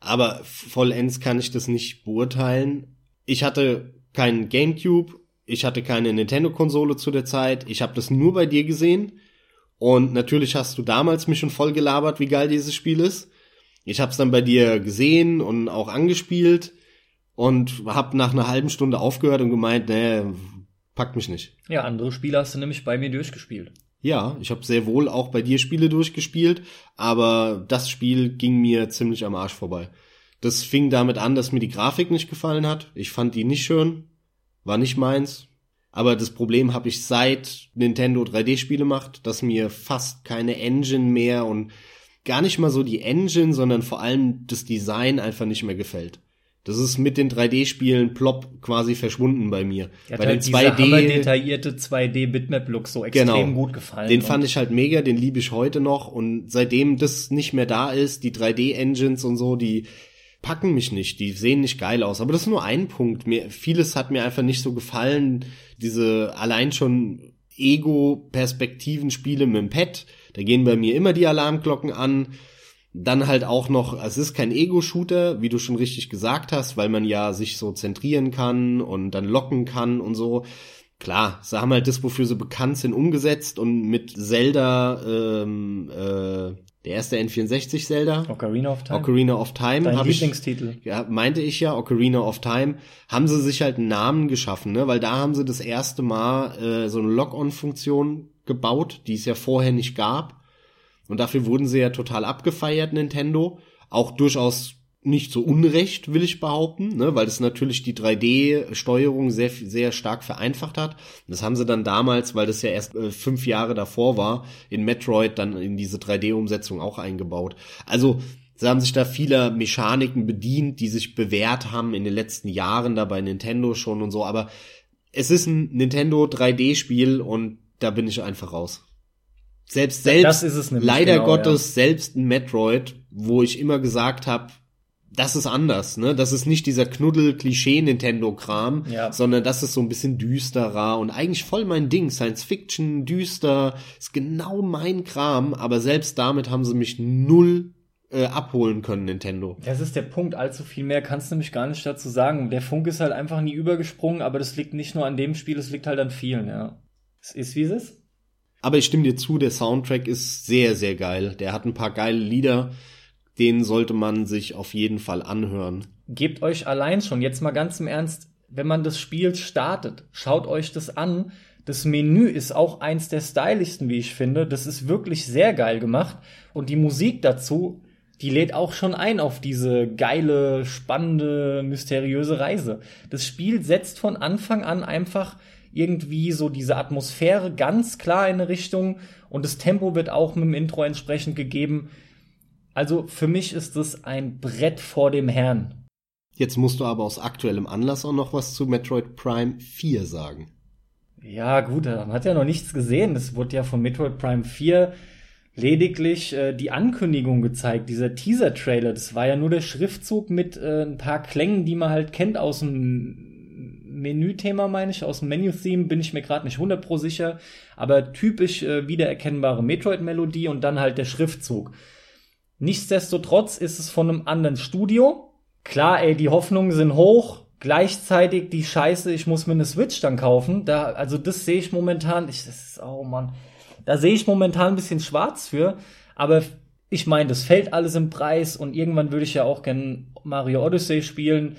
Aber vollends kann ich das nicht beurteilen. Ich hatte keinen GameCube, ich hatte keine Nintendo-Konsole zu der Zeit. Ich habe das nur bei dir gesehen. Und natürlich hast du damals mich schon voll gelabert, wie geil dieses Spiel ist. Ich habe es dann bei dir gesehen und auch angespielt und habe nach einer halben Stunde aufgehört und gemeint, nee, packt mich nicht. Ja, andere Spiele hast du nämlich bei mir durchgespielt. Ja, ich habe sehr wohl auch bei dir Spiele durchgespielt, aber das Spiel ging mir ziemlich am Arsch vorbei. Das fing damit an, dass mir die Grafik nicht gefallen hat. Ich fand die nicht schön, war nicht meins. Aber das Problem habe ich seit Nintendo 3D-Spiele macht, dass mir fast keine Engine mehr und gar nicht mal so die Engine, sondern vor allem das Design einfach nicht mehr gefällt. Das ist mit den 3D-Spielen plopp quasi verschwunden bei mir. Ja, bei halt den 2D detaillierte 2D Bitmap Look so extrem Genau. gut gefallen. Den fand ich halt mega, den liebe ich heute noch und seitdem das nicht mehr da ist, die 3D-Engines und so, die packen mich nicht, die sehen nicht geil aus. Aber das ist nur ein Punkt. Mir, vieles hat mir einfach nicht so gefallen. Diese allein schon Ego-Perspektiven-Spiele mit dem Pad, da gehen bei mir immer die Alarmglocken an. Dann halt auch noch, es ist kein Ego-Shooter, wie du schon richtig gesagt hast, weil man ja sich so zentrieren kann und dann locken kann und so. Klar, sie haben halt das, wofür sie bekannt sind, umgesetzt und mit Zelda, ähm, äh, der erste N64 Zelda, Ocarina of Time. Ocarina of Time, Dein habe ich, Lieblingstitel. ja, meinte ich ja, Ocarina of Time, haben sie sich halt einen Namen geschaffen, ne? weil da haben sie das erste Mal äh, so eine Lock-on-Funktion gebaut, die es ja vorher nicht gab. Und dafür wurden sie ja total abgefeiert, Nintendo. Auch durchaus nicht so unrecht, will ich behaupten, ne? weil es natürlich die 3D-Steuerung sehr, sehr stark vereinfacht hat. Das haben sie dann damals, weil das ja erst äh, fünf Jahre davor war, in Metroid dann in diese 3D-Umsetzung auch eingebaut. Also Sie haben sich da vieler Mechaniken bedient, die sich bewährt haben in den letzten Jahren da bei Nintendo schon und so, aber es ist ein Nintendo 3D-Spiel und da bin ich einfach raus. Selbst selbst leider genau, Gottes selbst ein Metroid, wo ich immer gesagt habe, das ist anders, ne? Das ist nicht dieser Knuddel-Klischee-Nintendo-Kram, Ja. sondern das ist so ein bisschen düsterer und eigentlich voll mein Ding. Science Fiction, düster, ist genau mein Kram, aber selbst damit haben sie mich null äh, abholen können, Nintendo. Das ist der Punkt. Allzu viel mehr kannst du nämlich gar nicht dazu sagen. Der Funk ist halt einfach nie übergesprungen, aber das liegt nicht nur an dem Spiel, es liegt halt an vielen, ja. Es ist wie es ist. Aber ich stimme dir zu, der Soundtrack ist sehr, sehr geil. Der hat ein paar geile Lieder, den sollte man sich auf jeden Fall anhören. Gebt euch allein schon, jetzt mal ganz im Ernst, wenn man das Spiel startet, schaut euch das an. Das Menü ist auch eins der stylischsten, wie ich finde. Das ist wirklich sehr geil gemacht. Und die Musik dazu, die lädt auch schon ein auf diese geile, spannende, mysteriöse Reise. Das Spiel setzt von Anfang an einfach irgendwie so diese Atmosphäre ganz klar in eine Richtung und das Tempo wird auch mit dem Intro entsprechend gegeben. Also für mich ist das ein Brett vor dem Herrn. Jetzt musst du aber aus aktuellem Anlass auch noch was zu Metroid Prime 4 sagen. Ja, gut, man hat ja noch nichts gesehen. Es wurde ja von Metroid Prime 4 lediglich äh, die Ankündigung gezeigt, dieser Teaser-Trailer. Das war ja nur der Schriftzug mit äh, ein paar Klängen, die man halt kennt aus dem Menü-Thema, meine ich, aus dem Menu-Theme, bin ich mir gerade nicht 100 pro sicher, aber typisch äh, wiedererkennbare Metroid-Melodie und dann halt der Schriftzug. Nichtsdestotrotz ist es von einem anderen Studio. Klar, ey, die Hoffnungen sind hoch. Gleichzeitig die Scheiße, ich muss mir eine Switch dann kaufen. Da, also das sehe ich momentan. Ich, das ist, oh Mann. Da sehe ich momentan ein bisschen schwarz für. Aber ich meine, das fällt alles im Preis und irgendwann würde ich ja auch gern Mario Odyssey spielen.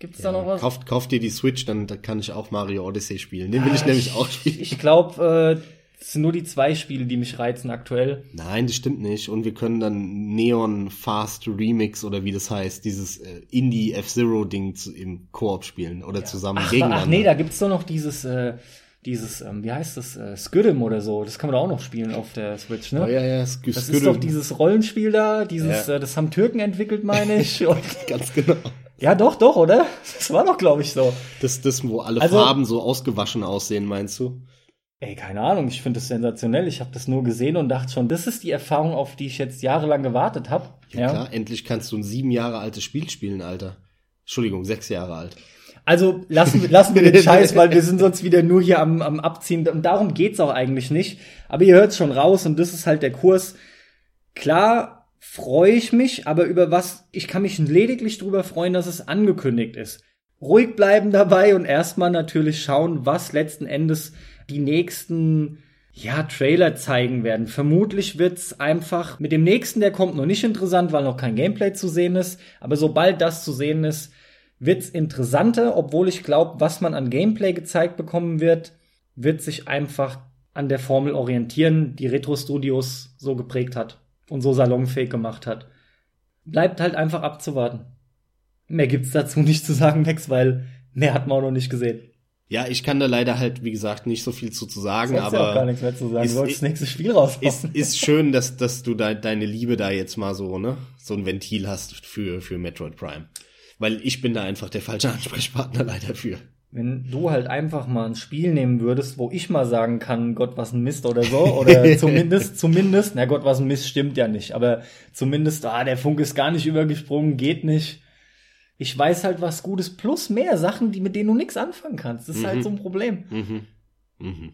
Gibt's ja, da noch was? Kauft, kauft dir die Switch, dann da kann ich auch Mario Odyssey spielen. Den will ich nämlich auch spielen. Ich glaube, äh, es sind nur die zwei Spiele, die mich reizen aktuell. Nein, das stimmt nicht. Und wir können dann Neon Fast Remix oder wie das heißt, dieses äh, Indie F-Zero-Ding im Koop spielen oder ja. zusammen ach, gegeneinander. Ach nee, da gibt's doch noch dieses, äh, dieses, ähm, wie heißt das, äh, Skiddim oder so. Das kann man da auch noch spielen auf der Switch, ne? Oh, ja, ja, Sk Das ist doch dieses Rollenspiel da, dieses, ja. äh, das haben Türken entwickelt, meine ich. Ganz genau. Ja, doch, doch, oder? Das war doch, glaube ich, so. Das, das, wo alle also, Farben so ausgewaschen aussehen, meinst du? Ey, keine Ahnung, ich finde das sensationell. Ich habe das nur gesehen und dachte schon, das ist die Erfahrung, auf die ich jetzt jahrelang gewartet habe. Ja, ja, klar, endlich kannst du ein sieben Jahre altes Spiel spielen, Alter. Entschuldigung, sechs Jahre alt. Also lassen wir, lassen wir den Scheiß, weil wir sind sonst wieder nur hier am, am Abziehen. Und darum geht's auch eigentlich nicht. Aber ihr hört's schon raus und das ist halt der Kurs. Klar freue ich mich, aber über was, ich kann mich lediglich darüber freuen, dass es angekündigt ist. Ruhig bleiben dabei und erstmal natürlich schauen, was letzten Endes die nächsten ja, Trailer zeigen werden. Vermutlich wird's einfach mit dem nächsten, der kommt, noch nicht interessant, weil noch kein Gameplay zu sehen ist. Aber sobald das zu sehen ist, wird's interessanter, obwohl ich glaube, was man an Gameplay gezeigt bekommen wird, wird sich einfach an der Formel orientieren, die Retro Studios so geprägt hat und so salonfähig gemacht hat. Bleibt halt einfach abzuwarten. Mehr gibt's dazu nicht zu sagen, Max, weil mehr hat man auch noch nicht gesehen. Ja, ich kann da leider halt, wie gesagt, nicht so viel zu, zu sagen, aber. Ja auch gar nichts mehr zu sagen. Ist, du wolltest das nächste Spiel raus. Ist, ist schön, dass, dass du de, deine Liebe da jetzt mal so, ne, so ein Ventil hast für, für Metroid Prime. Weil ich bin da einfach der falsche Ansprechpartner leider für. Wenn du halt einfach mal ein Spiel nehmen würdest, wo ich mal sagen kann, Gott, was ein Mist oder so, oder zumindest, zumindest, na Gott, was ein Mist stimmt ja nicht, aber zumindest, ah, der Funk ist gar nicht übergesprungen, geht nicht. Ich weiß halt was Gutes plus mehr Sachen, die mit denen du nichts anfangen kannst. Das ist halt mhm. halt so ein Problem. Mhm. Mhm.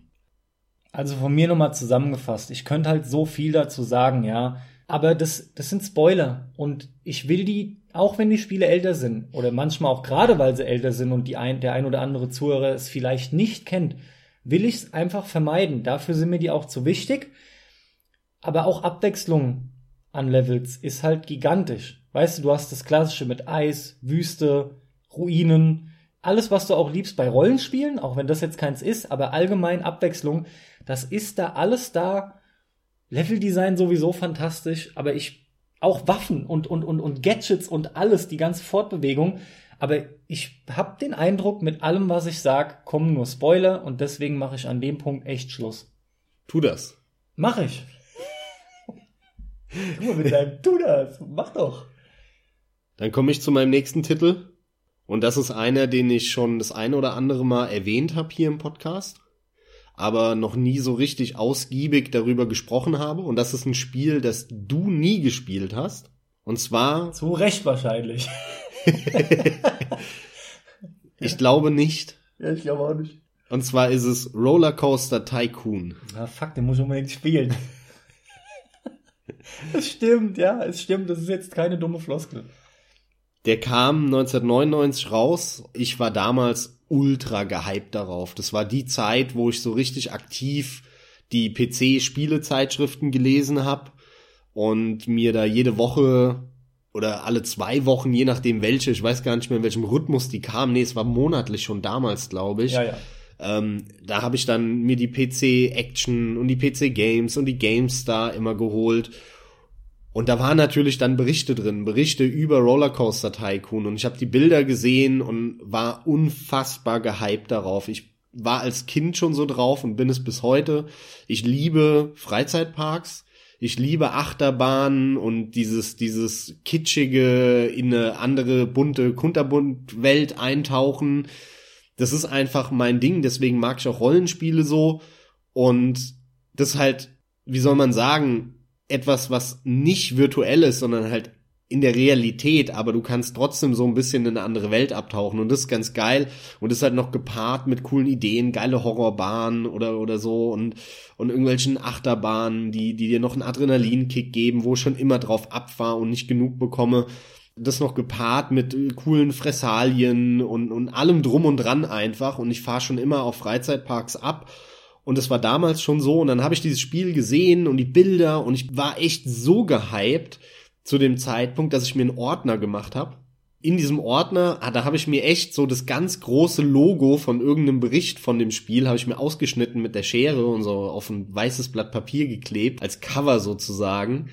Also von mir nochmal zusammengefasst. Ich könnte halt so viel dazu sagen, ja. Aber das, das sind Spoiler. Und ich will die auch wenn die Spiele älter sind oder manchmal auch gerade weil sie älter sind und die ein, der ein oder andere Zuhörer es vielleicht nicht kennt, will ich es einfach vermeiden. Dafür sind mir die auch zu wichtig. Aber auch Abwechslung an Levels ist halt gigantisch. Weißt du, du hast das Klassische mit Eis, Wüste, Ruinen, alles, was du auch liebst bei Rollenspielen, auch wenn das jetzt keins ist, aber allgemein Abwechslung, das ist da alles da. Leveldesign sowieso fantastisch, aber ich auch Waffen und, und, und, und Gadgets und alles, die ganze Fortbewegung. Aber ich habe den Eindruck, mit allem, was ich sag, kommen nur Spoiler und deswegen mache ich an dem Punkt echt Schluss. Tu das. Mach ich. Guck mal mit deinem Tu das. Mach doch. Dann komme ich zu meinem nächsten Titel. Und das ist einer, den ich schon das eine oder andere Mal erwähnt habe hier im Podcast aber noch nie so richtig ausgiebig darüber gesprochen habe. Und das ist ein Spiel, das du nie gespielt hast. Und zwar. Zu Recht wahrscheinlich. ich glaube nicht. Ja, ich glaube auch nicht. Und zwar ist es Rollercoaster Tycoon. Ah, fuck, den muss ich unbedingt spielen. Es stimmt, ja, es stimmt. Das ist jetzt keine dumme Floskel. Der kam 1999 raus. Ich war damals ultra gehypt darauf. Das war die Zeit, wo ich so richtig aktiv die PC-Spielezeitschriften gelesen habe und mir da jede Woche oder alle zwei Wochen, je nachdem welche, ich weiß gar nicht mehr in welchem Rhythmus die kamen. Nee, es war monatlich schon damals, glaube ich. Ja, ja. Ähm, da habe ich dann mir die PC-Action und die PC-Games und die Games da immer geholt Und da waren natürlich dann Berichte drin, Berichte über Rollercoaster Tycoon und ich habe die Bilder gesehen und war unfassbar gehypt darauf. Ich war als Kind schon so drauf und bin es bis heute. Ich liebe Freizeitparks. Ich liebe Achterbahnen und dieses, dieses kitschige, in eine andere bunte Kunterbunt-Welt eintauchen. Das ist einfach mein Ding, deswegen mag ich auch Rollenspiele so. Und das ist halt, wie soll man sagen, etwas, was nicht virtuell ist, sondern halt in der Realität, aber du kannst trotzdem so ein bisschen in eine andere Welt abtauchen und das ist ganz geil und ist halt noch gepaart mit coolen Ideen, geile Horrorbahnen oder oder so und und irgendwelchen Achterbahnen, die die dir noch einen Adrenalinkick geben, wo ich schon immer drauf abfahre und nicht genug bekomme. Das noch gepaart mit äh, coolen Fressalien und und allem drum und dran einfach und ich fahre schon immer auf Freizeitparks ab und es war damals schon so und dann habe ich dieses Spiel gesehen und die Bilder und ich war echt so gehypt zu dem Zeitpunkt, dass ich mir einen Ordner gemacht habe. In diesem Ordner, ah, da habe ich mir echt so das ganz große Logo von irgendeinem Bericht von dem Spiel, habe ich mir ausgeschnitten mit der Schere und so auf ein weißes Blatt Papier geklebt, als Cover sozusagen.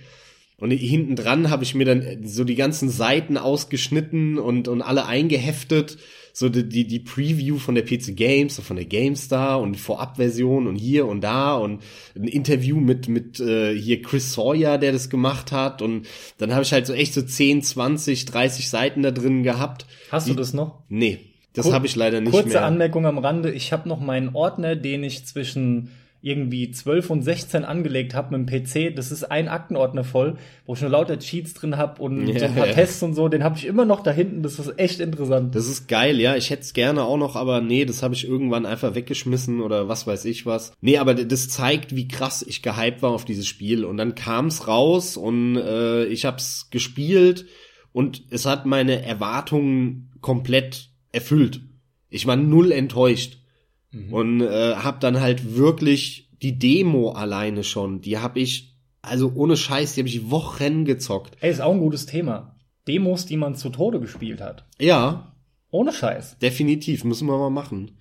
Und hinten dran habe ich mir dann so die ganzen Seiten ausgeschnitten und, und alle eingeheftet so die, die, die Preview von der PC Games, so von der GameStar und Vorabversion und hier und da und ein Interview mit, mit äh, hier Chris Sawyer, der das gemacht hat und dann habe ich halt so echt so 10, 20, 30 Seiten da drin gehabt. Hast die, du das noch? Nee, das habe ich leider nicht kurze mehr. Kurze Anmerkung am Rande, ich habe noch meinen Ordner, den ich zwischen irgendwie 12 und 16 angelegt habe mit dem PC, das ist ein Aktenordner voll, wo ich nur lauter Cheats drin habe und ja, so ein paar. Tests und so, den habe ich immer noch da hinten, das ist echt interessant. Das ist geil, ja, ich hätte es gerne auch noch, aber nee, das habe ich irgendwann einfach weggeschmissen oder was weiß ich was. Nee, aber das zeigt, wie krass ich gehypt war auf dieses Spiel und dann kam's raus und äh, ich hab's gespielt und es hat meine Erwartungen komplett erfüllt. Ich war null enttäuscht. Mhm. Und äh, hab dann halt wirklich die Demo alleine schon, die hab ich, also ohne Scheiß, die hab ich Wochen gezockt. Ey, ist auch ein gutes Thema. Demos, die man zu Tode gespielt hat. Ja. Ohne Scheiß. Definitiv, müssen wir mal machen.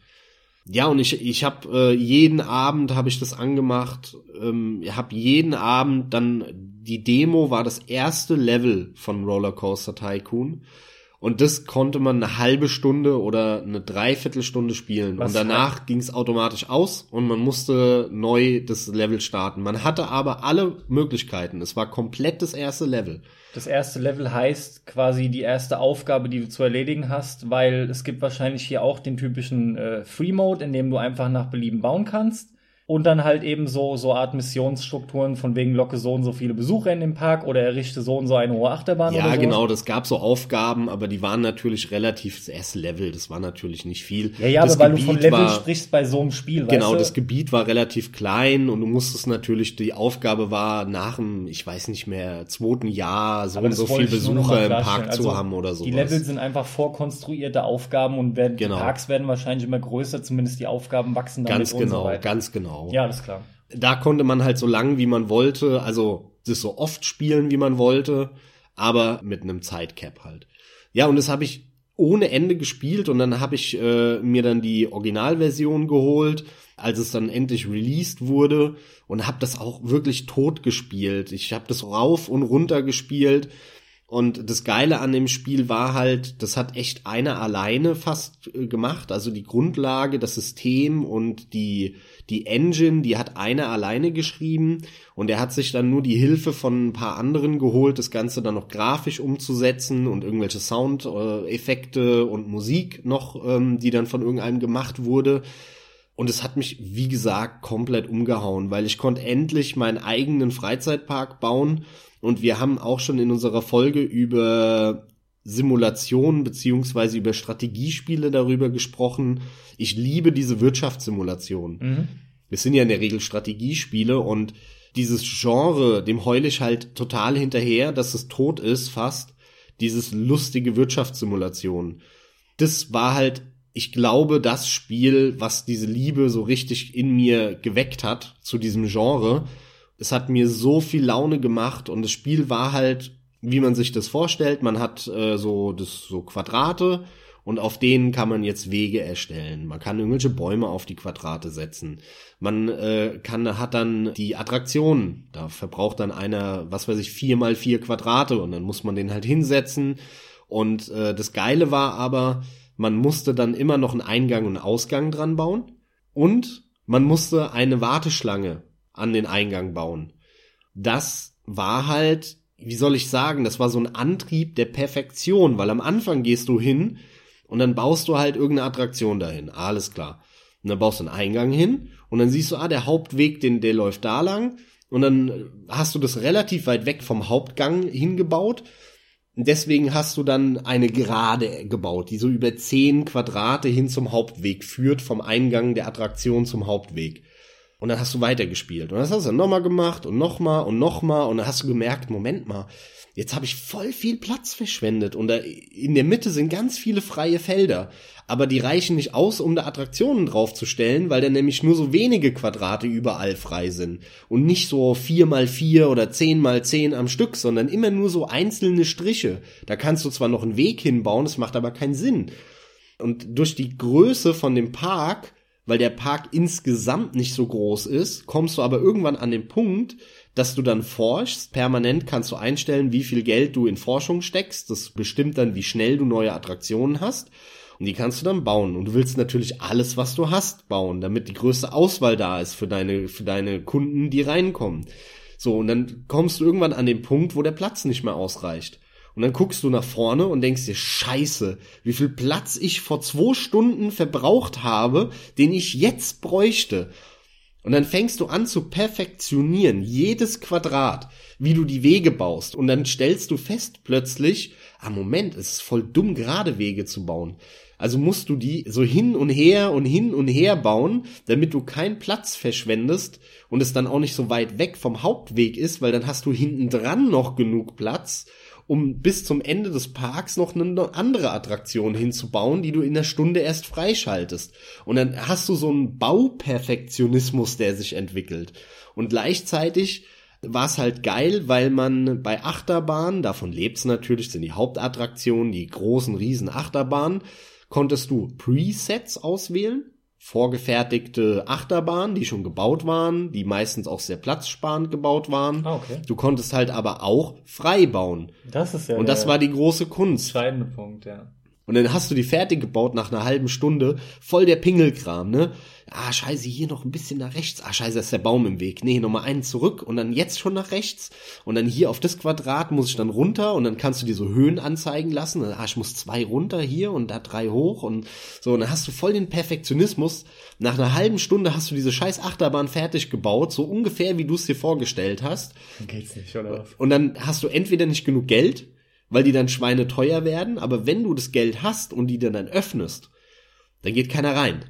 Ja, und ich, ich habe äh, jeden Abend habe ich das angemacht, ähm, habe jeden Abend dann die Demo war das erste Level von Rollercoaster Tycoon und das konnte man eine halbe Stunde oder eine Dreiviertelstunde spielen. Was und danach ging es automatisch aus und man musste neu das Level starten. Man hatte aber alle Möglichkeiten. Es war komplett das erste Level. Das erste Level heißt quasi die erste Aufgabe, die du zu erledigen hast, weil es gibt wahrscheinlich hier auch den typischen äh, Free Mode, in dem du einfach nach Belieben bauen kannst und dann halt eben so, so Art Missionsstrukturen von wegen locke so und so viele Besucher in den Park oder errichte so und so eine hohe Achterbahn ja, oder so. genau, das gab so Aufgaben, aber die waren natürlich relativ das Level, das war natürlich nicht viel. Ja, ja, das aber weil Gebiet du von Level war, sprichst bei so einem Spiel, Genau, weißt du? das Gebiet war relativ klein und du musstest natürlich, die Aufgabe war nach dem, ich weiß nicht mehr, zweiten Jahr so und so viele Besucher im Park also zu haben oder so. Die Level sind einfach vorkonstruierte Aufgaben und werden, genau. die Parks werden wahrscheinlich immer größer, zumindest die Aufgaben wachsen damit Ganz genau, so ganz genau. Ja, das ist klar da konnte man halt so lang wie man wollte, also das so oft spielen wie man wollte, aber mit einem Zeitcap halt. Ja, und das habe ich ohne Ende gespielt und dann habe ich äh, mir dann die Originalversion geholt, als es dann endlich released wurde und habe das auch wirklich tot gespielt. Ich habe das rauf und runter gespielt und das Geile an dem Spiel war halt, das hat echt einer alleine fast äh, gemacht. Also die Grundlage, das System und die, die Engine, die hat einer alleine geschrieben. Und er hat sich dann nur die Hilfe von ein paar anderen geholt, das Ganze dann noch grafisch umzusetzen und irgendwelche Soundeffekte und Musik noch, ähm, die dann von irgendeinem gemacht wurde. Und es hat mich, wie gesagt, komplett umgehauen, weil ich konnte endlich meinen eigenen Freizeitpark bauen und wir haben auch schon in unserer Folge über Simulationen beziehungsweise über Strategiespiele darüber gesprochen. Ich liebe diese Wirtschaftssimulation. Mhm. Wir sind ja in der Regel Strategiespiele und dieses Genre, dem heule ich halt total hinterher, dass es tot ist fast. Dieses lustige Wirtschaftssimulation. Das war halt, ich glaube, das Spiel, was diese Liebe so richtig in mir geweckt hat zu diesem Genre es hat mir so viel Laune gemacht und das Spiel war halt, wie man sich das vorstellt. Man hat äh, so das so Quadrate und auf denen kann man jetzt Wege erstellen. Man kann irgendwelche Bäume auf die Quadrate setzen. Man äh, kann hat dann die Attraktion. Da verbraucht dann einer, was weiß ich, vier mal vier Quadrate und dann muss man den halt hinsetzen. Und äh, das Geile war aber, man musste dann immer noch einen Eingang und Ausgang dran bauen und man musste eine Warteschlange an den Eingang bauen. Das war halt, wie soll ich sagen, das war so ein Antrieb der Perfektion, weil am Anfang gehst du hin und dann baust du halt irgendeine Attraktion dahin. Alles klar. Und dann baust du einen Eingang hin und dann siehst du, ah, der Hauptweg, den, der läuft da lang. Und dann hast du das relativ weit weg vom Hauptgang hingebaut. Deswegen hast du dann eine Gerade gebaut, die so über zehn Quadrate hin zum Hauptweg führt, vom Eingang der Attraktion zum Hauptweg. Und dann hast du weitergespielt. Und das hast du dann nochmal gemacht und nochmal und nochmal. Und dann hast du gemerkt, Moment mal, jetzt habe ich voll viel Platz verschwendet. Und da in der Mitte sind ganz viele freie Felder. Aber die reichen nicht aus, um da Attraktionen draufzustellen, weil da nämlich nur so wenige Quadrate überall frei sind. Und nicht so vier mal vier oder zehn mal zehn am Stück, sondern immer nur so einzelne Striche. Da kannst du zwar noch einen Weg hinbauen, das macht aber keinen Sinn. Und durch die Größe von dem Park weil der Park insgesamt nicht so groß ist, kommst du aber irgendwann an den Punkt, dass du dann forschst. Permanent kannst du einstellen, wie viel Geld du in Forschung steckst. Das bestimmt dann, wie schnell du neue Attraktionen hast. Und die kannst du dann bauen. Und du willst natürlich alles, was du hast, bauen, damit die größte Auswahl da ist für deine, für deine Kunden, die reinkommen. So, und dann kommst du irgendwann an den Punkt, wo der Platz nicht mehr ausreicht. Und dann guckst du nach vorne und denkst dir, scheiße, wie viel Platz ich vor zwei Stunden verbraucht habe, den ich jetzt bräuchte. Und dann fängst du an zu perfektionieren, jedes Quadrat, wie du die Wege baust. Und dann stellst du fest plötzlich, ah Moment, es ist voll dumm, gerade Wege zu bauen. Also musst du die so hin und her und hin und her bauen, damit du keinen Platz verschwendest und es dann auch nicht so weit weg vom Hauptweg ist, weil dann hast du hinten dran noch genug Platz um bis zum Ende des Parks noch eine andere Attraktion hinzubauen, die du in der Stunde erst freischaltest. Und dann hast du so einen Bauperfektionismus, der sich entwickelt. Und gleichzeitig war es halt geil, weil man bei Achterbahnen, davon lebt's natürlich, sind die Hauptattraktionen, die großen riesen Achterbahnen, konntest du Presets auswählen vorgefertigte Achterbahnen, die schon gebaut waren, die meistens auch sehr platzsparend gebaut waren. Ah, okay. Du konntest halt aber auch frei bauen. Das ist ja Und das war die große Kunst. entscheidende Punkt, ja. Und dann hast du die fertig gebaut nach einer halben Stunde, voll der Pingelkram, ne? Ah, scheiße, hier noch ein bisschen nach rechts. Ah, scheiße, ist der Baum im Weg. Nee, nochmal einen zurück und dann jetzt schon nach rechts. Und dann hier auf das Quadrat muss ich dann runter und dann kannst du dir so Höhen anzeigen lassen. Ah, ich muss zwei runter hier und da drei hoch und so. Und dann hast du voll den Perfektionismus. Nach einer halben Stunde hast du diese scheiß Achterbahn fertig gebaut, so ungefähr wie du es dir vorgestellt hast. Geht's nicht, oder? Und dann hast du entweder nicht genug Geld, weil die dann Schweine teuer werden, aber wenn du das Geld hast und die dann dann öffnest, dann geht keiner rein.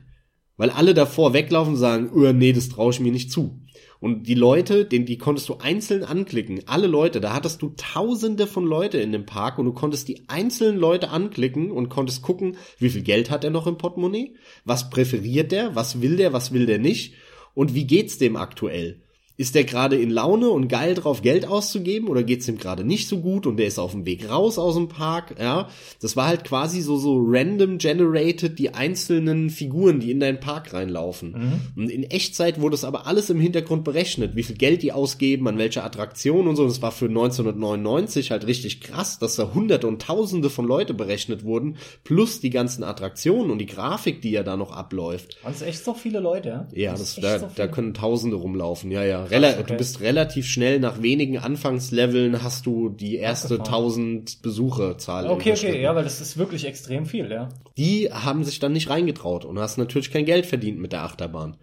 Weil alle davor weglaufen und sagen, oh, nee, das traue ich mir nicht zu. Und die Leute, den, die konntest du einzeln anklicken. Alle Leute, da hattest du tausende von Leute in dem Park und du konntest die einzelnen Leute anklicken und konntest gucken, wie viel Geld hat er noch im Portemonnaie? Was präferiert der? Was will der? Was will der nicht? Und wie geht's dem aktuell? Ist der gerade in Laune und geil drauf, Geld auszugeben oder geht's ihm gerade nicht so gut und der ist auf dem Weg raus aus dem Park? Ja, das war halt quasi so so random generated die einzelnen Figuren, die in deinen Park reinlaufen. Mhm. Und in Echtzeit wurde es aber alles im Hintergrund berechnet, wie viel Geld die ausgeben, an welche Attraktion und so. Das war für 1999 halt richtig krass, dass da Hunderte und Tausende von Leute berechnet wurden, plus die ganzen Attraktionen und die Grafik, die ja da noch abläuft. Das ist echt so viele Leute, ja? Ja, Das das, da, so da können Tausende rumlaufen. Ja, ja. Rela okay. Du bist relativ schnell nach wenigen Anfangsleveln hast du die erste Abgefahren. 1000 Besucherzahl. Okay, okay, ja, weil das ist wirklich extrem viel, ja. Die haben sich dann nicht reingetraut und hast natürlich kein Geld verdient mit der Achterbahn.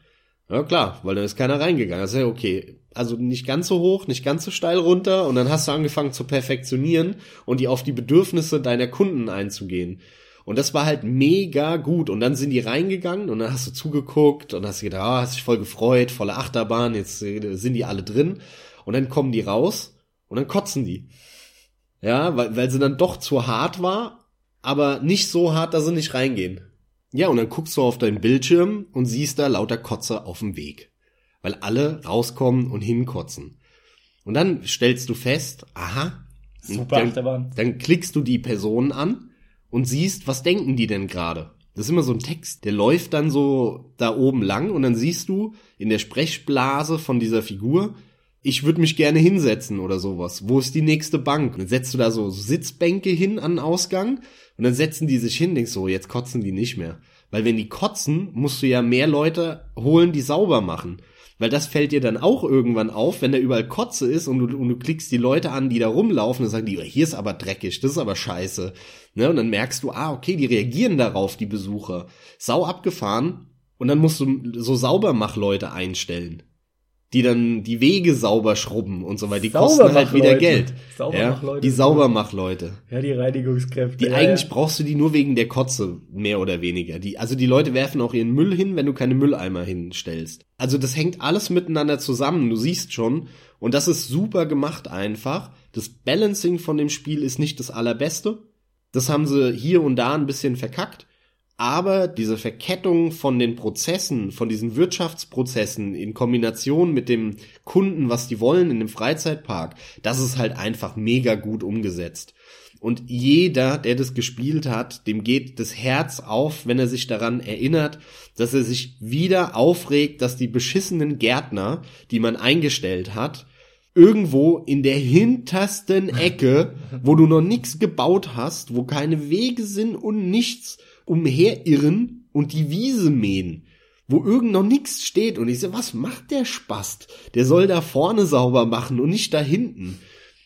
Ja klar, weil dann ist keiner reingegangen. Das ist ja okay. Also nicht ganz so hoch, nicht ganz so steil runter und dann hast du angefangen zu perfektionieren und die auf die Bedürfnisse deiner Kunden einzugehen. Und das war halt mega gut. Und dann sind die reingegangen und dann hast du zugeguckt und hast gedacht, ah, hast dich voll gefreut, volle Achterbahn, jetzt äh, sind die alle drin. Und dann kommen die raus und dann kotzen die. Ja, weil, weil sie dann doch zu hart war, aber nicht so hart, dass sie nicht reingehen. Ja, und dann guckst du auf deinen Bildschirm und siehst da lauter Kotze auf dem Weg. Weil alle rauskommen und hinkotzen. Und dann stellst du fest, aha, Super dann, Achterbahn. dann klickst du die Personen an und siehst, was denken die denn gerade. Das ist immer so ein Text, der läuft dann so da oben lang und dann siehst du in der Sprechblase von dieser Figur, ich würde mich gerne hinsetzen oder sowas. Wo ist die nächste Bank? Und dann setzt du da so Sitzbänke hin an den Ausgang und dann setzen die sich hin, denkst so, jetzt kotzen die nicht mehr. Weil wenn die kotzen, musst du ja mehr Leute holen, die sauber machen. Weil das fällt dir dann auch irgendwann auf, wenn da überall Kotze ist und du, und du klickst die Leute an, die da rumlaufen und sagen die, hier ist aber dreckig, das ist aber scheiße. Ne? Und dann merkst du, ah, okay, die reagieren darauf, die Besucher. Sau abgefahren. Und dann musst du so Saubermachleute einstellen die dann die Wege sauber schrubben und so weiter. Die kosten halt wieder Geld. Ja, die Saubermachleute. Ja, die Reinigungskräfte. Die ja, eigentlich ja. brauchst du die nur wegen der Kotze, mehr oder weniger. Die, also die Leute werfen auch ihren Müll hin, wenn du keine Mülleimer hinstellst. Also das hängt alles miteinander zusammen, du siehst schon. Und das ist super gemacht einfach. Das Balancing von dem Spiel ist nicht das allerbeste. Das haben sie hier und da ein bisschen verkackt. Aber diese Verkettung von den Prozessen, von diesen Wirtschaftsprozessen in Kombination mit dem Kunden, was die wollen in dem Freizeitpark, das ist halt einfach mega gut umgesetzt. Und jeder, der das gespielt hat, dem geht das Herz auf, wenn er sich daran erinnert, dass er sich wieder aufregt, dass die beschissenen Gärtner, die man eingestellt hat, irgendwo in der hintersten Ecke, wo du noch nichts gebaut hast, wo keine Wege sind und nichts, umherirren und die Wiese mähen, wo irgend noch nichts steht. Und ich so, was macht der Spast? Der soll da vorne sauber machen und nicht da hinten.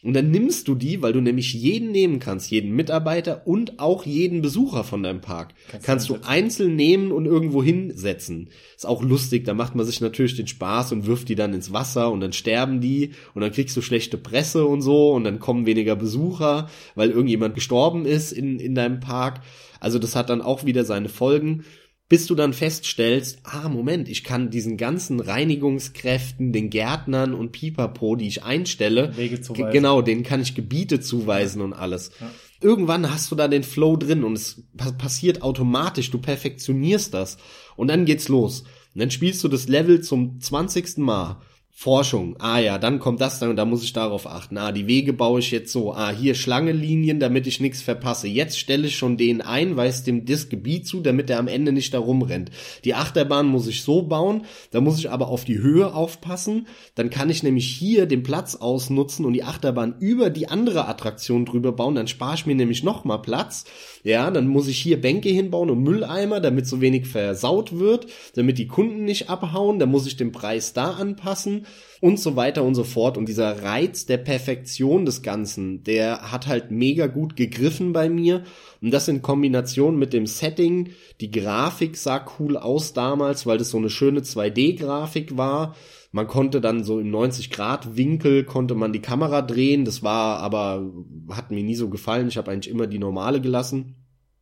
Und dann nimmst du die, weil du nämlich jeden nehmen kannst, jeden Mitarbeiter und auch jeden Besucher von deinem Park. Kannst, kannst du einzeln nehmen und irgendwo hinsetzen. Ist auch lustig, da macht man sich natürlich den Spaß und wirft die dann ins Wasser und dann sterben die und dann kriegst du schlechte Presse und so und dann kommen weniger Besucher, weil irgendjemand gestorben ist in, in deinem Park. Also das hat dann auch wieder seine Folgen bis du dann feststellst, ah, Moment, ich kann diesen ganzen Reinigungskräften, den Gärtnern und Pipapo, die ich einstelle, Wege zuweisen. genau, denen kann ich Gebiete zuweisen und alles. Ja. Irgendwann hast du da den Flow drin und es passiert automatisch, du perfektionierst das und dann geht's los. Und dann spielst du das Level zum zwanzigsten Mal Forschung. Ah ja, dann kommt das dann und da muss ich darauf achten. Ah, die Wege baue ich jetzt so. Ah, hier Schlangenlinien, damit ich nichts verpasse. Jetzt stelle ich schon den ein, weise dem das Gebiet zu, damit er am Ende nicht da rumrennt. Die Achterbahn muss ich so bauen, da muss ich aber auf die Höhe aufpassen. Dann kann ich nämlich hier den Platz ausnutzen und die Achterbahn über die andere Attraktion drüber bauen. Dann spare ich mir nämlich noch mal Platz. Ja, dann muss ich hier Bänke hinbauen und Mülleimer, damit so wenig versaut wird, damit die Kunden nicht abhauen. Dann muss ich den Preis da anpassen und so weiter und so fort. Und dieser Reiz der Perfektion des Ganzen, der hat halt mega gut gegriffen bei mir. Und das in Kombination mit dem Setting. Die Grafik sah cool aus damals, weil das so eine schöne 2D-Grafik war. Man konnte dann so im 90 Grad Winkel konnte man die Kamera drehen. Das war aber, hat mir nie so gefallen. Ich habe eigentlich immer die normale gelassen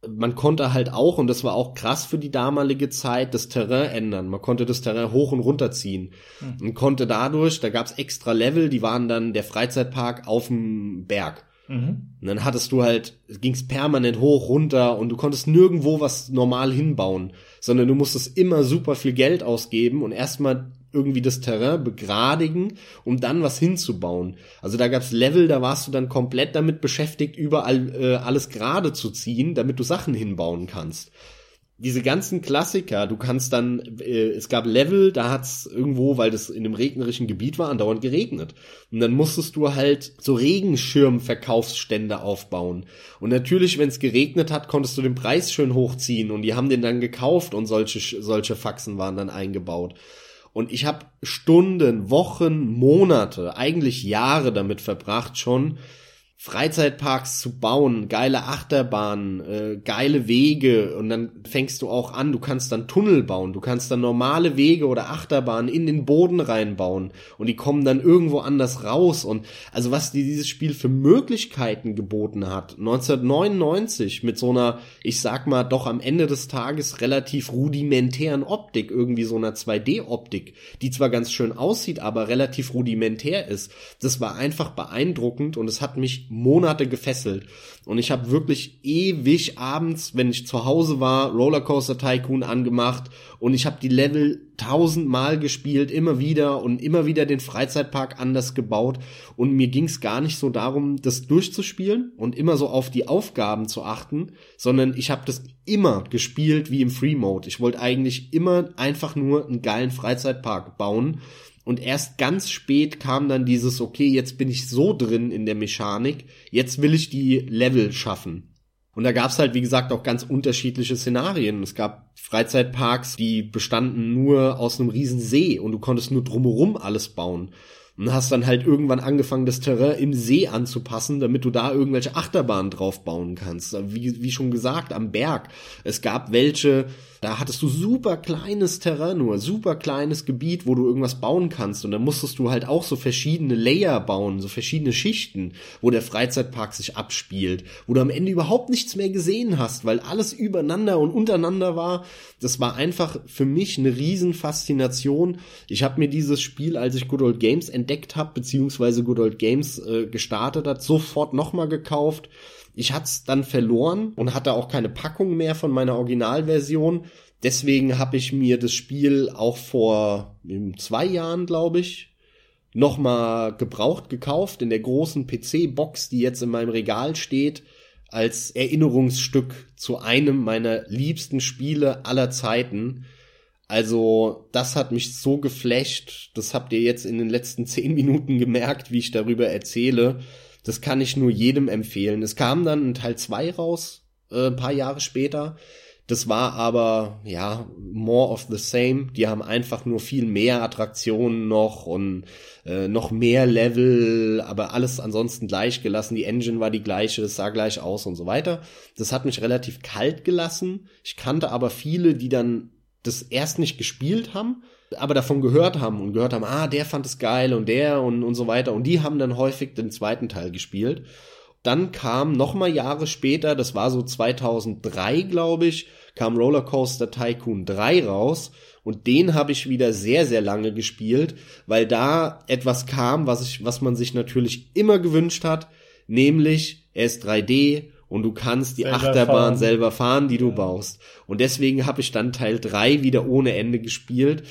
man konnte halt auch, und das war auch krass für die damalige Zeit, das Terrain ändern. Man konnte das Terrain hoch und runter ziehen. Mhm. Und konnte dadurch, da gab's extra Level, die waren dann der Freizeitpark auf dem Berg. Mhm. Und dann hattest du halt, ging's permanent hoch, runter und du konntest nirgendwo was normal hinbauen, sondern du musstest immer super viel Geld ausgeben und erstmal irgendwie das Terrain begradigen, um dann was hinzubauen. Also da gab's Level, da warst du dann komplett damit beschäftigt, überall äh, alles gerade zu ziehen, damit du Sachen hinbauen kannst diese ganzen Klassiker, du kannst dann, äh, es gab Level, da hat's irgendwo, weil das in einem regnerischen Gebiet war, andauernd geregnet. Und dann musstest du halt so Regenschirmverkaufsstände aufbauen. Und natürlich, wenn es geregnet hat, konntest du den Preis schön hochziehen und die haben den dann gekauft und solche, solche Faxen waren dann eingebaut. Und ich habe Stunden, Wochen, Monate, eigentlich Jahre damit verbracht schon, Freizeitparks zu bauen, geile Achterbahnen, äh, geile Wege. Und dann fängst du auch an, du kannst dann Tunnel bauen, du kannst dann normale Wege oder Achterbahnen in den Boden reinbauen. Und die kommen dann irgendwo anders raus. Und also was dir dieses Spiel für Möglichkeiten geboten hat, 1999 mit so einer, ich sag mal, doch am Ende des Tages relativ rudimentären Optik, irgendwie so einer 2D-Optik, die zwar ganz schön aussieht, aber relativ rudimentär ist, das war einfach beeindruckend. Und es hat mich Monate gefesselt. Und ich habe wirklich ewig abends, wenn ich zu Hause war, Rollercoaster Tycoon angemacht und ich habe die Level tausendmal gespielt, immer wieder und immer wieder den Freizeitpark anders gebaut. Und mir ging es gar nicht so darum, das durchzuspielen und immer so auf die Aufgaben zu achten, sondern ich habe das immer gespielt wie im Free Mode. Ich wollte eigentlich immer einfach nur einen geilen Freizeitpark bauen und erst ganz spät kam dann dieses, okay, jetzt bin ich so drin in der Mechanik, jetzt will ich die Level schaffen. Und da gab's halt, wie gesagt, auch ganz unterschiedliche Szenarien. Es gab Freizeitparks, die bestanden nur aus einem riesen See und du konntest nur drumherum alles bauen und hast dann halt irgendwann angefangen, das Terrain im See anzupassen, damit du da irgendwelche Achterbahnen drauf bauen kannst. Wie, wie schon gesagt, am Berg. Es gab welche, da hattest du super kleines Terrain nur, super kleines Gebiet, wo du irgendwas bauen kannst. Und dann musstest du halt auch so verschiedene Layer bauen, so verschiedene Schichten, wo der Freizeitpark sich abspielt, wo du am Ende überhaupt nichts mehr gesehen hast, weil alles übereinander und untereinander war. Das war einfach für mich eine Riesenfaszination. Ich habe mir dieses Spiel, als ich Good Old Games entdeckt habe, beziehungsweise Good Old Games äh, gestartet hat, sofort nochmal gekauft ich hatte es dann verloren und hatte auch keine Packung mehr von meiner Originalversion. Deswegen habe ich mir das Spiel auch vor zwei Jahren, glaube ich, nochmal gebraucht gekauft in der großen PC-Box, die jetzt in meinem Regal steht, als Erinnerungsstück zu einem meiner liebsten Spiele aller Zeiten. Also, das hat mich so geflasht. Das habt ihr jetzt in den letzten zehn Minuten gemerkt, wie ich darüber erzähle. Das kann ich nur jedem empfehlen. Es kam dann ein Teil 2 raus, äh, ein paar Jahre später. Das war aber, ja, more of the same. Die haben einfach nur viel mehr Attraktionen noch und äh, noch mehr Level, aber alles ansonsten gleich gelassen. Die Engine war die gleiche, es sah gleich aus und so weiter. Das hat mich relativ kalt gelassen. Ich kannte aber viele, die dann das erst nicht gespielt haben aber davon gehört haben und gehört haben, ah, der fand es geil und der und, und so weiter. Und die haben dann häufig den zweiten Teil gespielt. Dann kam noch mal Jahre später, das war so 2003, glaube ich, kam Rollercoaster Tycoon 3 raus und den habe ich wieder sehr sehr lange gespielt, weil da etwas kam, was ich was man sich natürlich immer gewünscht hat, nämlich er ist 3D und du kannst die selber Achterbahn fahren. selber fahren, die du ja. baust. Und deswegen habe ich dann Teil 3 wieder ohne Ende gespielt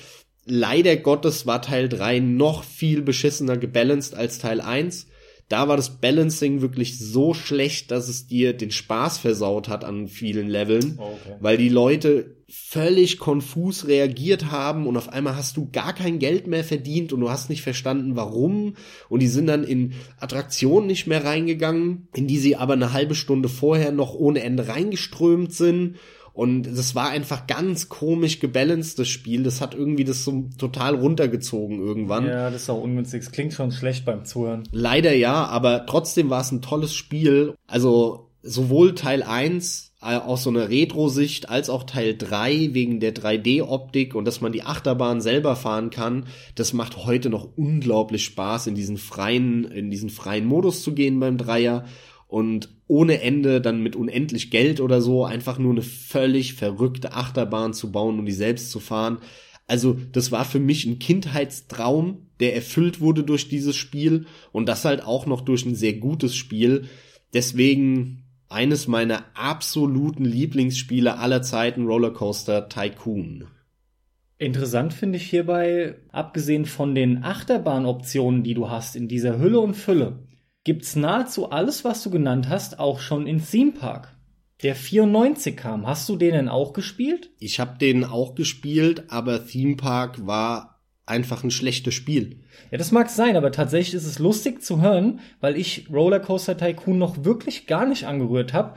leider Gottes war Teil 3 noch viel beschissener gebalanced als Teil 1. Da war das Balancing wirklich so schlecht, dass es dir den Spaß versaut hat an vielen Leveln, okay. weil die Leute völlig konfus reagiert haben und auf einmal hast du gar kein Geld mehr verdient und du hast nicht verstanden, warum. Und die sind dann in Attraktionen nicht mehr reingegangen, in die sie aber eine halbe Stunde vorher noch ohne Ende reingeströmt sind und das war einfach ganz komisch gebalanced, das Spiel. Das hat irgendwie das so total runtergezogen irgendwann. Ja, das ist auch ungünstig. Es klingt schon schlecht beim Zuhören. Leider ja, aber trotzdem war es ein tolles Spiel. Also sowohl Teil 1 äh, aus so einer Retro-Sicht als auch Teil 3 wegen der 3D-Optik und dass man die Achterbahn selber fahren kann, das macht heute noch unglaublich Spaß, in diesen freien, in diesen freien Modus zu gehen beim Dreier und ohne Ende dann mit unendlich Geld oder so einfach nur eine völlig verrückte Achterbahn zu bauen und die selbst zu fahren. Also das war für mich ein Kindheitstraum, der erfüllt wurde durch dieses Spiel und das halt auch noch durch ein sehr gutes Spiel. Deswegen eines meiner absoluten Lieblingsspiele aller Zeiten Rollercoaster Tycoon. Interessant finde ich hierbei, abgesehen von den Achterbahnoptionen, die du hast in dieser Hülle und Fülle, gibt's nahezu alles, was du genannt hast, auch schon in Theme Park. Der 94 kam. Hast du den denn auch gespielt? Ich habe den auch gespielt, aber Theme Park war einfach ein schlechtes Spiel. Ja, das mag sein, aber tatsächlich ist es lustig zu hören, weil ich Rollercoaster Tycoon noch wirklich gar nicht angerührt habe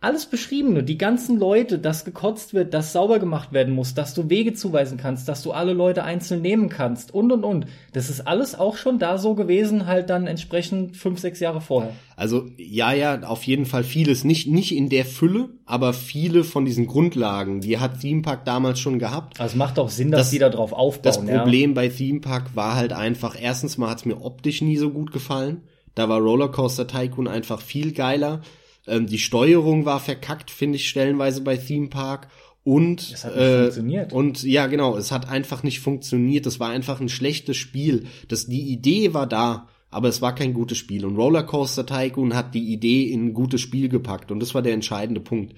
alles Beschriebene, die ganzen Leute, dass gekotzt wird, dass sauber gemacht werden muss, dass du Wege zuweisen kannst, dass du alle Leute einzeln nehmen kannst und und und. Das ist alles auch schon da so gewesen, halt dann entsprechend fünf, sechs Jahre vorher. Also ja, ja, auf jeden Fall vieles. Nicht, nicht in der Fülle, aber viele von diesen Grundlagen, die hat Theme Park damals schon gehabt. Also es macht auch Sinn, dass das, die da drauf aufbauen. Das Problem ja. bei Theme Park war halt einfach, erstens mal hat es mir optisch nie so gut gefallen. Da war Rollercoaster Tycoon einfach viel geiler. Ähm, die Steuerung war verkackt, finde ich stellenweise bei Theme Park. Und, es hat nicht äh, funktioniert. und ja, genau, es hat einfach nicht funktioniert. Das war einfach ein schlechtes Spiel. Das, die Idee war da. aber es war kein gutes Spiel. Und Rollercoaster Tycoon hat die Idee in ein gutes Spiel gepackt und das war der entscheidende Punkt.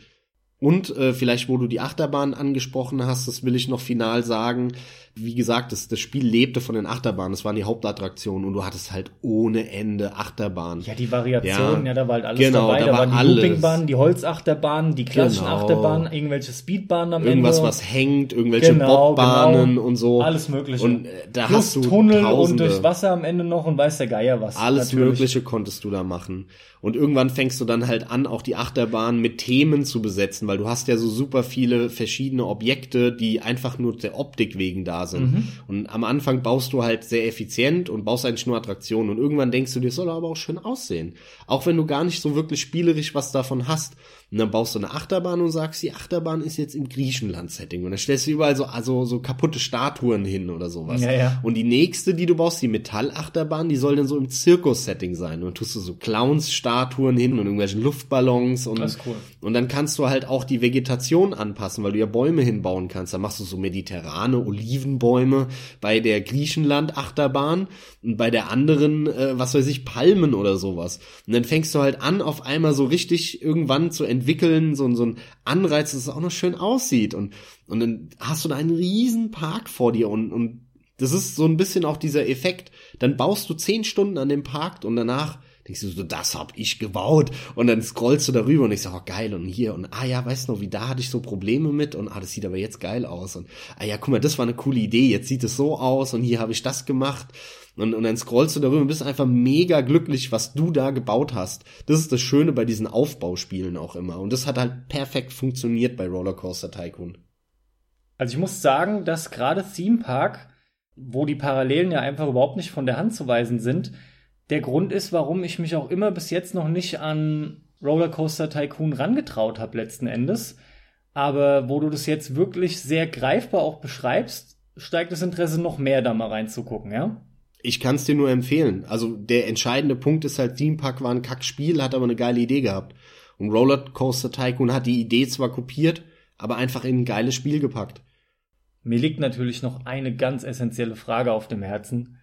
Und äh, vielleicht, wo du die Achterbahn angesprochen hast, das will ich noch final sagen. Wie gesagt, das, das Spiel lebte von den Achterbahnen. Das waren die Hauptattraktionen und du hattest halt ohne Ende Achterbahnen. Ja, die Variationen, ja, Ja. da war halt alles Genau, dabei. da Da, war waren die alles. Loopingbahnen, die Holzachterbahnen, die klassischen Genau. Achterbahnen, irgendwelche Speedbahnen am Irgendwas, Ende. was hängt, irgendwelche Genau, Bobbahnen genau. und so. Alles Mögliche. Und äh, da Plus hast du Tunnel und Tausende. durchs Wasser am Ende noch und weiß der Geier was. Alles Natürlich. Mögliche konntest du da machen. Und irgendwann fängst du dann halt an, auch die Achterbahn mit Themen zu besetzen, weil du hast ja so super viele verschiedene Objekte, die einfach nur der Optik wegen da sind. Mhm. Und am Anfang baust du halt sehr effizient und baust eigentlich nur Attraktionen. Und irgendwann denkst du dir, soll aber auch schön aussehen. Auch wenn du gar nicht so wirklich spielerisch was davon hast. Und dann baust du eine Achterbahn und sagst, die Achterbahn ist jetzt im Griechenland-Setting. Und dann stellst du überall so, also so kaputte Statuen hin oder sowas. Ja, ja. Und die nächste, die du baust, die Metallachterbahn, die soll dann so im Zirkus-Setting sein. Und dann tust du so Clowns-Statuen hin und irgendwelchen Luftballons und, cool. und dann kannst du halt auch die Vegetation anpassen, weil du ja Bäume hinbauen kannst. Dann machst du so mediterrane Olivenbäume bei der Griechenland-Achterbahn und bei der anderen, äh, was weiß ich, Palmen oder sowas. Und dann fängst du halt an, auf einmal so richtig irgendwann zu entwickeln, so, so ein Anreiz, dass es auch noch schön aussieht. Und, und dann hast du da einen riesen Park vor dir und, und das ist so ein bisschen auch dieser Effekt. Dann baust du zehn Stunden an dem Park und danach denkst du so, das hab ich gebaut. Und dann scrollst du darüber und ich sag, oh geil, und hier, und ah ja, weißt du noch, wie da hatte ich so Probleme mit und ah, das sieht aber jetzt geil aus. Und ah ja, guck mal, das war eine coole Idee, jetzt sieht es so aus und hier habe ich das gemacht. Und, und dann scrollst du darüber und bist einfach mega glücklich, was du da gebaut hast. Das ist das Schöne bei diesen Aufbauspielen auch immer. Und das hat halt perfekt funktioniert bei Rollercoaster Tycoon. Also ich muss sagen, dass gerade Theme Park, wo die Parallelen ja einfach überhaupt nicht von der Hand zu weisen sind, der Grund ist, warum ich mich auch immer bis jetzt noch nicht an Rollercoaster Tycoon rangetraut habe letzten Endes. Aber wo du das jetzt wirklich sehr greifbar auch beschreibst, steigt das Interesse noch mehr da mal reinzugucken, ja? Ich kann es dir nur empfehlen. Also der entscheidende Punkt ist halt, Theme Park war ein Kackspiel, hat aber eine geile Idee gehabt. Und Rollercoaster Tycoon hat die Idee zwar kopiert, aber einfach in ein geiles Spiel gepackt. Mir liegt natürlich noch eine ganz essentielle Frage auf dem Herzen.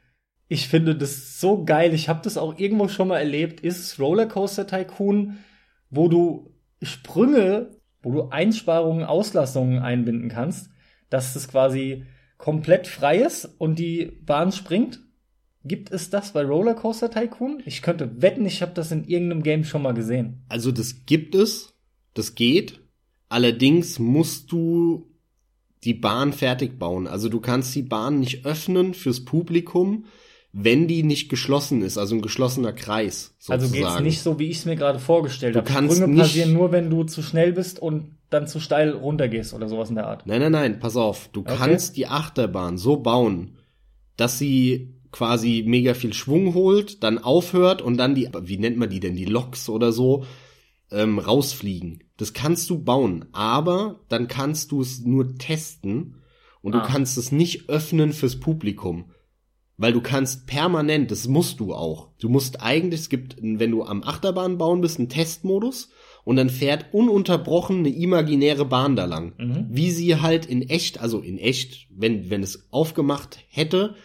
Ich finde das so geil. Ich habe das auch irgendwo schon mal erlebt. Ist es Rollercoaster Tycoon, wo du Sprünge, wo du Einsparungen, Auslassungen einbinden kannst, dass das quasi komplett frei ist und die Bahn springt? Gibt es das bei Rollercoaster Tycoon? Ich könnte wetten, ich habe das in irgendeinem Game schon mal gesehen. Also das gibt es, das geht. Allerdings musst du die Bahn fertig bauen. Also du kannst die Bahn nicht öffnen fürs Publikum, wenn die nicht geschlossen ist, also ein geschlossener Kreis sozusagen. Also geht's nicht so, wie ich es mir gerade vorgestellt Du habe. kannst Sprünge nicht- passieren nur, wenn du zu schnell bist und dann zu steil runtergehst oder sowas in der Art. Nein, nein, nein, pass auf. Du Okay. kannst die Achterbahn so bauen, dass sie quasi mega viel Schwung holt, dann aufhört und dann die, wie nennt man die denn, die Loks oder so, ähm, rausfliegen. Das kannst du bauen, aber dann kannst du es nur testen und Ah. du kannst es nicht öffnen fürs Publikum. Weil du kannst permanent, das musst du auch. Du musst eigentlich, es gibt, wenn du am Achterbahn bauen bist, einen Testmodus und dann fährt ununterbrochen eine imaginäre Bahn da lang. Mhm. Wie sie halt in echt, also in echt, wenn, wenn es aufgemacht hätte,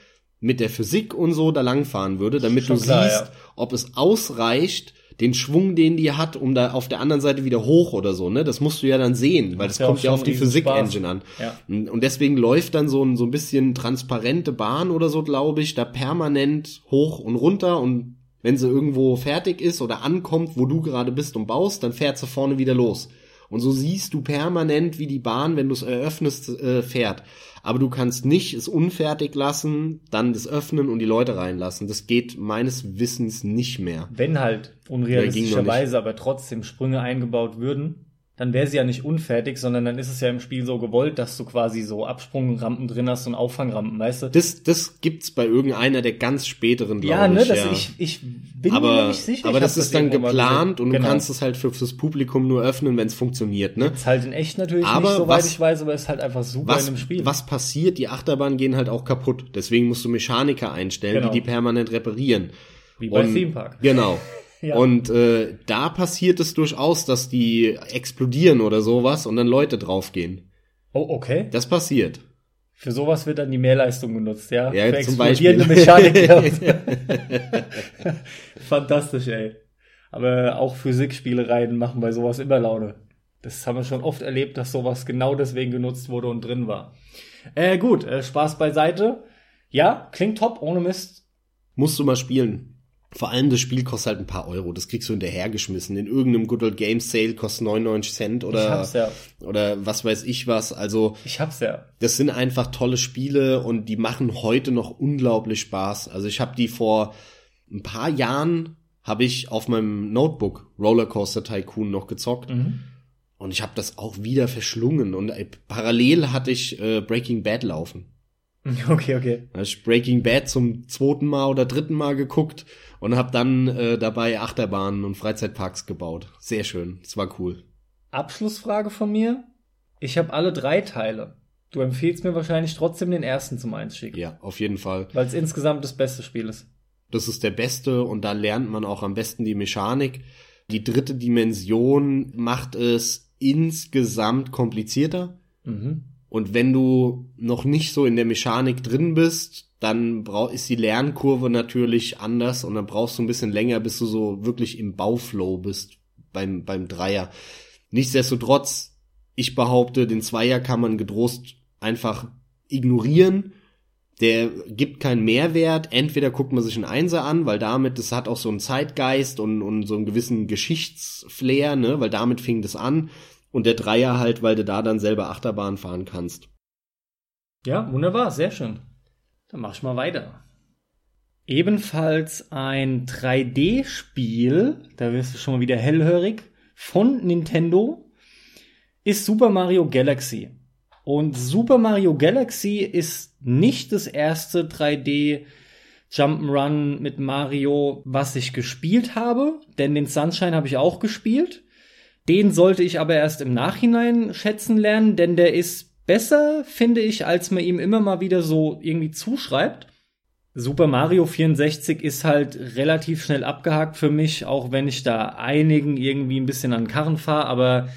mit der Physik und so da langfahren würde, damit Schon du klar, siehst, ja. ob es ausreicht, den Schwung, den die hat, um da auf der anderen Seite wieder hoch oder so, ne? Das musst du ja dann sehen, weil das auch kommt ja auf die. Physik-Engine an. Ja. Und deswegen läuft dann so ein, so ein bisschen transparente Bahn oder so, glaube ich, da permanent hoch und runter und wenn sie irgendwo fertig ist oder ankommt, wo du gerade bist und baust, dann fährt sie vorne wieder los. Und so siehst du permanent, wie die Bahn, wenn du es eröffnest, äh, fährt. Aber du kannst nicht es unfertig lassen, dann das öffnen und die Leute reinlassen. Das geht meines Wissens nicht mehr. Wenn halt unrealistischerweise aber trotzdem Sprünge eingebaut würden, dann wäre sie ja nicht unfertig, sondern dann ist es ja im Spiel so gewollt, dass du quasi so Absprungrampen drin hast und Auffangrampen, weißt du? Das, das gibt's bei irgendeiner der ganz späteren, glaube ja, ne, ich. das, ja. ich, ich bin mir aber, nicht sicher. aber das hab ist dann geplant und du Genau. kannst es halt für, fürs Publikum nur öffnen, wenn es funktioniert, ne? Ist halt in echt natürlich Aber nicht, soweit was- ich weiß, aber ist halt einfach super Was, in dem Spiel. was passiert? Die Achterbahnen gehen halt auch kaputt. Deswegen musst du Mechaniker einstellen, Genau. die die permanent reparieren. Wie bei Theme Park. Genau. Ja. Und äh, da passiert es durchaus, dass die explodieren oder sowas und dann Leute draufgehen. Oh, okay. Das passiert. Für sowas wird dann die Mehrleistung genutzt, ja? Ja, Für zum Beispiel. Mechanik. Fantastisch, ey. Aber auch Physikspielereien machen bei sowas immer Laune. Das haben wir schon oft erlebt, dass sowas genau deswegen genutzt wurde und drin war. Äh, gut, äh, Spaß beiseite. Ja, klingt top, ohne Mist. Musst du mal spielen. Vor allem das Spiel kostet halt ein paar Euro. Das kriegst du hinterhergeschmissen. In irgendeinem Good Old Games Sale kostet 99 Cent Ich oder, hab's ja. oder was weiß ich was. Also, Ich hab's ja. das sind einfach tolle Spiele und die machen heute noch unglaublich Spaß. Also ich habe die vor ein paar Jahren habe ich auf meinem Notebook Rollercoaster Tycoon noch gezockt Mhm. und ich habe das auch wieder verschlungen und äh, parallel hatte ich äh, Breaking Bad laufen. Okay, okay. Da hab ich Breaking Bad zum zweiten Mal oder dritten Mal geguckt und habe dann äh, dabei Achterbahnen und Freizeitparks gebaut. Sehr schön, das war cool. Abschlussfrage von mir. Ich habe alle drei Teile. Du empfiehlst mir wahrscheinlich trotzdem den ersten zum Einstieg. Ja, auf jeden Fall. Weil es insgesamt das beste Spiel ist. Das ist der beste und da lernt man auch am besten die Mechanik. Die dritte Dimension macht es insgesamt komplizierter. Mhm. Und wenn du noch nicht so in der Mechanik drin bist, dann ist die Lernkurve natürlich anders und dann brauchst du ein bisschen länger, bis du so wirklich im Bauflow bist beim, beim Dreier. Nichtsdestotrotz, ich behaupte, den Zweier kann man gedrost einfach ignorieren. Der gibt keinen Mehrwert. Entweder guckt man sich einen Einser an, weil damit, das hat auch so einen Zeitgeist und, und so einen gewissen Geschichtsflair, ne, weil damit fing das an. Und der Dreier halt, weil du da dann selber Achterbahn fahren kannst. Ja, wunderbar, sehr schön. Dann mach ich mal weiter. Ebenfalls ein 3D-Spiel, da wirst du schon mal wieder hellhörig, von Nintendo ist Super Mario Galaxy. Und Super Mario Galaxy ist nicht das erste 3D Jump'n'Run mit Mario, was ich gespielt habe, denn den Sunshine habe ich auch gespielt. Den sollte ich aber erst im Nachhinein schätzen lernen, denn der ist besser, finde ich, als man ihm immer mal wieder so irgendwie zuschreibt. Super Mario 64 ist halt relativ schnell abgehakt für mich, auch wenn ich da einigen irgendwie ein bisschen an den Karren fahre, aber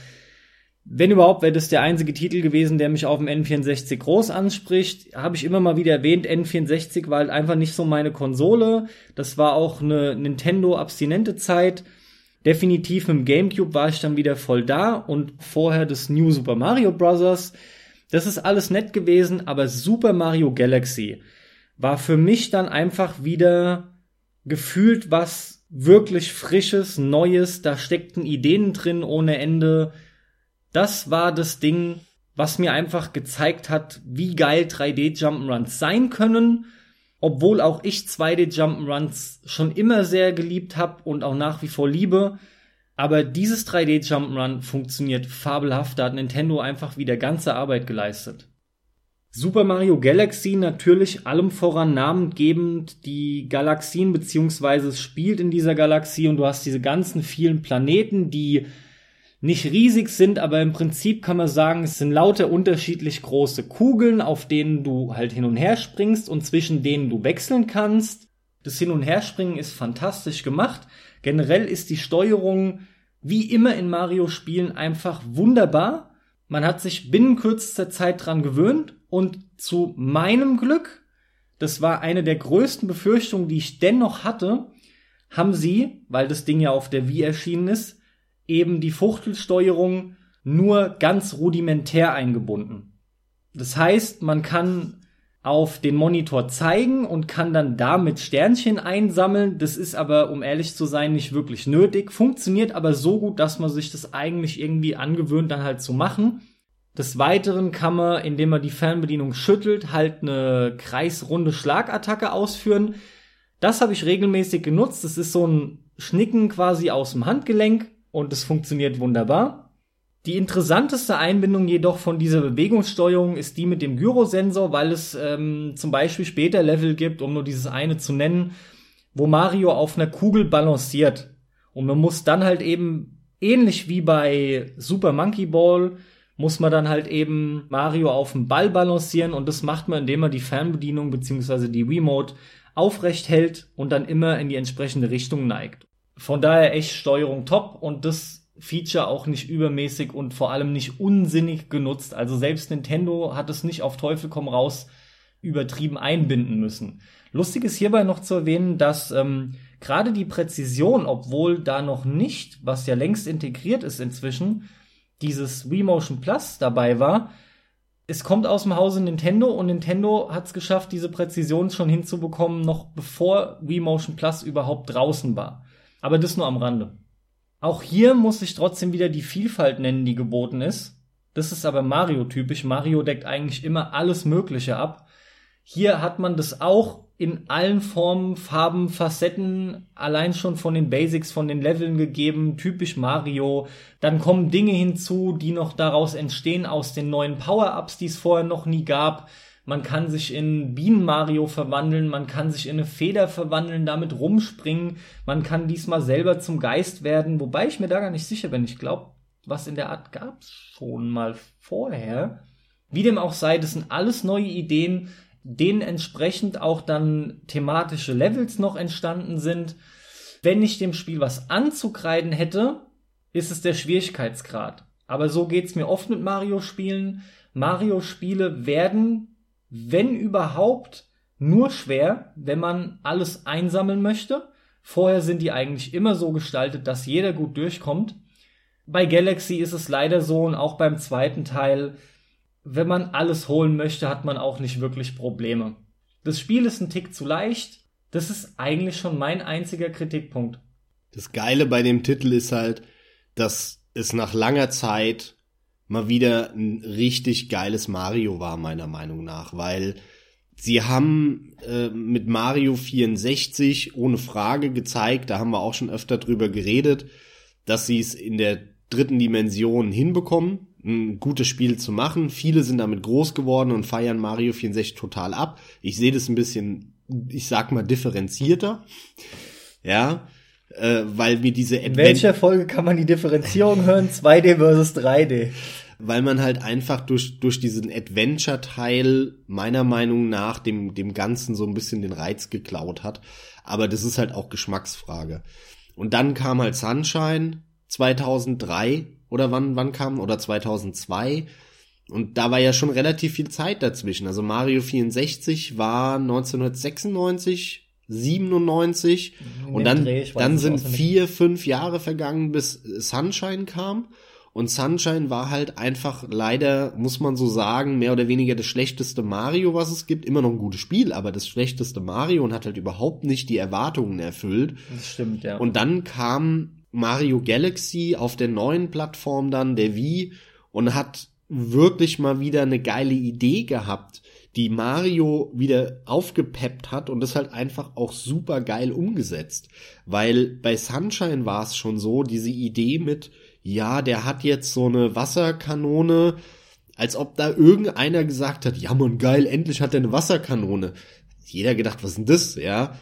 wenn überhaupt, wäre das der einzige Titel gewesen, der mich auf dem N64 groß anspricht. Habe ich immer mal wieder erwähnt, N64 war halt einfach nicht so meine Konsole. Das war auch eine Nintendo-abstinente Zeit. Definitiv mit dem GameCube war ich dann wieder voll da und vorher das New Super Mario Bros. Das ist alles nett gewesen, aber Super Mario Galaxy war für mich dann einfach wieder gefühlt was wirklich frisches, neues, da steckten Ideen drin ohne Ende. Das war das Ding, was mir einfach gezeigt hat, wie geil 3D Jump'n'Runs sein können, obwohl auch ich 2D Jump'n'Runs schon immer sehr geliebt habe und auch nach wie vor liebe. Aber dieses 3D Jump'n'Run funktioniert fabelhaft, da hat Nintendo einfach wieder ganze Arbeit geleistet. Super Mario Galaxy natürlich allem voran namengebend die Galaxien, beziehungsweise es spielt in dieser Galaxie und du hast diese ganzen vielen Planeten, die nicht riesig sind, aber im Prinzip kann man sagen, es sind lauter unterschiedlich große Kugeln, auf denen du halt hin und her springst und zwischen denen du wechseln kannst. Das Hin- und Herspringen ist fantastisch gemacht. Generell ist die Steuerung wie immer in Mario-Spielen einfach wunderbar. Man hat sich binnen kürzester Zeit dran gewöhnt und zu meinem Glück, das war eine der größten Befürchtungen, die ich dennoch hatte, haben sie, weil das Ding ja auf der Wii erschienen ist, eben die Fuchtelsteuerung nur ganz rudimentär eingebunden. Das heißt, man kann auf den Monitor zeigen und kann dann damit Sternchen einsammeln. Das ist aber, um ehrlich zu sein, nicht wirklich nötig. Funktioniert aber so gut, dass man sich das eigentlich irgendwie angewöhnt, dann halt zu machen. Des Weiteren kann man, indem man die Fernbedienung schüttelt, halt eine kreisrunde Schlagattacke ausführen. Das habe ich regelmäßig genutzt. Das ist so ein Schnicken quasi aus dem Handgelenk und es funktioniert wunderbar. Die interessanteste Einbindung jedoch von dieser Bewegungssteuerung ist die mit dem Gyrosensor, weil es ähm, zum Beispiel später Level gibt, um nur dieses eine zu nennen, wo Mario auf einer Kugel balanciert. Und man muss dann halt eben, ähnlich wie bei Super Monkey Ball, muss man dann halt eben Mario auf dem Ball balancieren und das macht man, indem man die Fernbedienung bzw. die Remote aufrecht hält und dann immer in die entsprechende Richtung neigt. Von daher echt Steuerung top und das Feature auch nicht übermäßig und vor allem nicht unsinnig genutzt. Also selbst Nintendo hat es nicht auf Teufel komm raus übertrieben einbinden müssen. Lustig ist hierbei noch zu erwähnen, dass ähm, gerade die Präzision, obwohl da noch nicht, was ja längst integriert ist inzwischen, dieses Wii Motion Plus dabei war, es kommt aus dem Hause Nintendo und Nintendo hat es geschafft, diese Präzision schon hinzubekommen, noch bevor Wii Motion Plus überhaupt draußen war. Aber das nur am Rande. Auch hier muss ich trotzdem wieder die Vielfalt nennen, die geboten ist. Das ist aber Mario-typisch. Mario deckt eigentlich immer alles Mögliche ab. Hier hat man das auch in allen Formen, Farben, Facetten, allein schon von den Basics, von den Leveln gegeben, typisch Mario. Dann kommen Dinge hinzu, die noch daraus entstehen aus den neuen Power-Ups, die es vorher noch nie gab. Man kann sich in Bienen Mario verwandeln, man kann sich in eine Feder verwandeln, damit rumspringen, man kann diesmal selber zum Geist werden, wobei ich mir da gar nicht sicher bin. Ich glaube, was in der Art gab's schon mal vorher. Wie dem auch sei, das sind alles neue Ideen, denen entsprechend auch dann thematische Levels noch entstanden sind. Wenn ich dem Spiel was anzukreiden hätte, ist es der Schwierigkeitsgrad. Aber so geht's mir oft mit Mario-Spielen. Mario-Spiele werden, wenn überhaupt, nur schwer, wenn man alles einsammeln möchte. Vorher sind die eigentlich immer so gestaltet, dass jeder gut durchkommt. Bei Galaxy ist es leider so und auch beim zweiten Teil, wenn man alles holen möchte, hat man auch nicht wirklich Probleme. Das Spiel ist ein Tick zu leicht. Das ist eigentlich schon mein einziger Kritikpunkt. Das Geile bei dem Titel ist halt, dass es nach langer Zeit mal wieder ein richtig geiles Mario war, meiner Meinung nach, weil sie haben äh, mit Mario 64 ohne Frage gezeigt, da haben wir auch schon öfter drüber geredet, dass sie es in der dritten Dimension hinbekommen, ein gutes Spiel zu machen. Viele sind damit groß geworden und feiern Mario 64 total ab. Ich sehe das ein bisschen, ich sag mal, differenzierter. Ja, äh, weil mir diese Advent In welcher Folge kann man die Differenzierung hören? 2D versus 3D. Weil man halt einfach durch, durch diesen Adventure-Teil meiner Meinung nach dem, dem Ganzen so ein bisschen den Reiz geklaut hat. Aber das ist halt auch Geschmacksfrage. Und dann kam halt Sunshine 2003 oder wann, wann kam, oder 2002. Und da war ja schon relativ viel Zeit dazwischen. Also Mario 64 war 1996, 97 In und dann, Dreh, dann sind vier, fünf Jahre vergangen, bis Sunshine kam. Und Sunshine war halt einfach leider, muss man so sagen, mehr oder weniger das schlechteste Mario, was es gibt. Immer noch ein gutes Spiel, aber das schlechteste Mario und hat halt überhaupt nicht die Erwartungen erfüllt. Das stimmt, ja. Und dann kam Mario Galaxy auf der neuen Plattform dann, der Wii, und hat wirklich mal wieder eine geile Idee gehabt, die Mario wieder aufgepeppt hat und das halt einfach auch super geil umgesetzt. Weil bei Sunshine war es schon so, diese Idee mit, ja, der hat jetzt so eine Wasserkanone, als ob da irgendeiner gesagt hat, ja man geil, endlich hat er eine Wasserkanone. Jeder gedacht, was ist denn das, ja?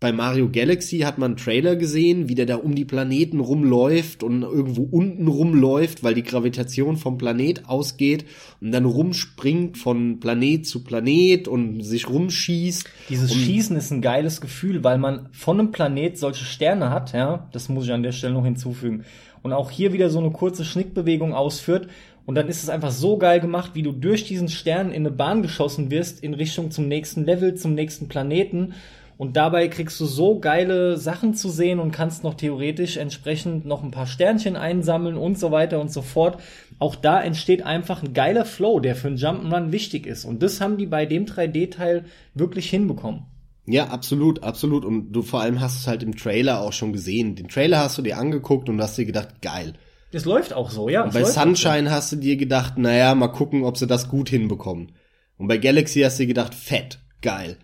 Bei Mario Galaxy hat man einen Trailer gesehen, wie der da um die Planeten rumläuft und irgendwo unten rumläuft, weil die Gravitation vom Planet ausgeht und dann rumspringt von Planet zu Planet und sich rumschießt. Dieses Schießen ist ein geiles Gefühl, weil man von einem Planet solche Sterne hat, ja, das muss ich an der Stelle noch hinzufügen. Und auch hier wieder so eine kurze Schnickbewegung ausführt und dann ist es einfach so geil gemacht, wie du durch diesen Stern in eine Bahn geschossen wirst in Richtung zum nächsten Level, zum nächsten Planeten und dabei kriegst du so geile Sachen zu sehen und kannst noch theoretisch entsprechend noch ein paar Sternchen einsammeln und so weiter und so fort. Auch da entsteht einfach ein geiler Flow, der für einen Jump'n'Run wichtig ist. Und das haben die bei dem 3D-Teil wirklich hinbekommen. Ja, absolut, absolut. Und du vor allem hast es halt im Trailer auch schon gesehen. Den Trailer hast du dir angeguckt und hast dir gedacht, geil. Es läuft auch so, ja. Und bei Sunshine so. hast du dir gedacht, naja, mal gucken, ob sie das gut hinbekommen. Und bei Galaxy hast du dir gedacht, fett, geil.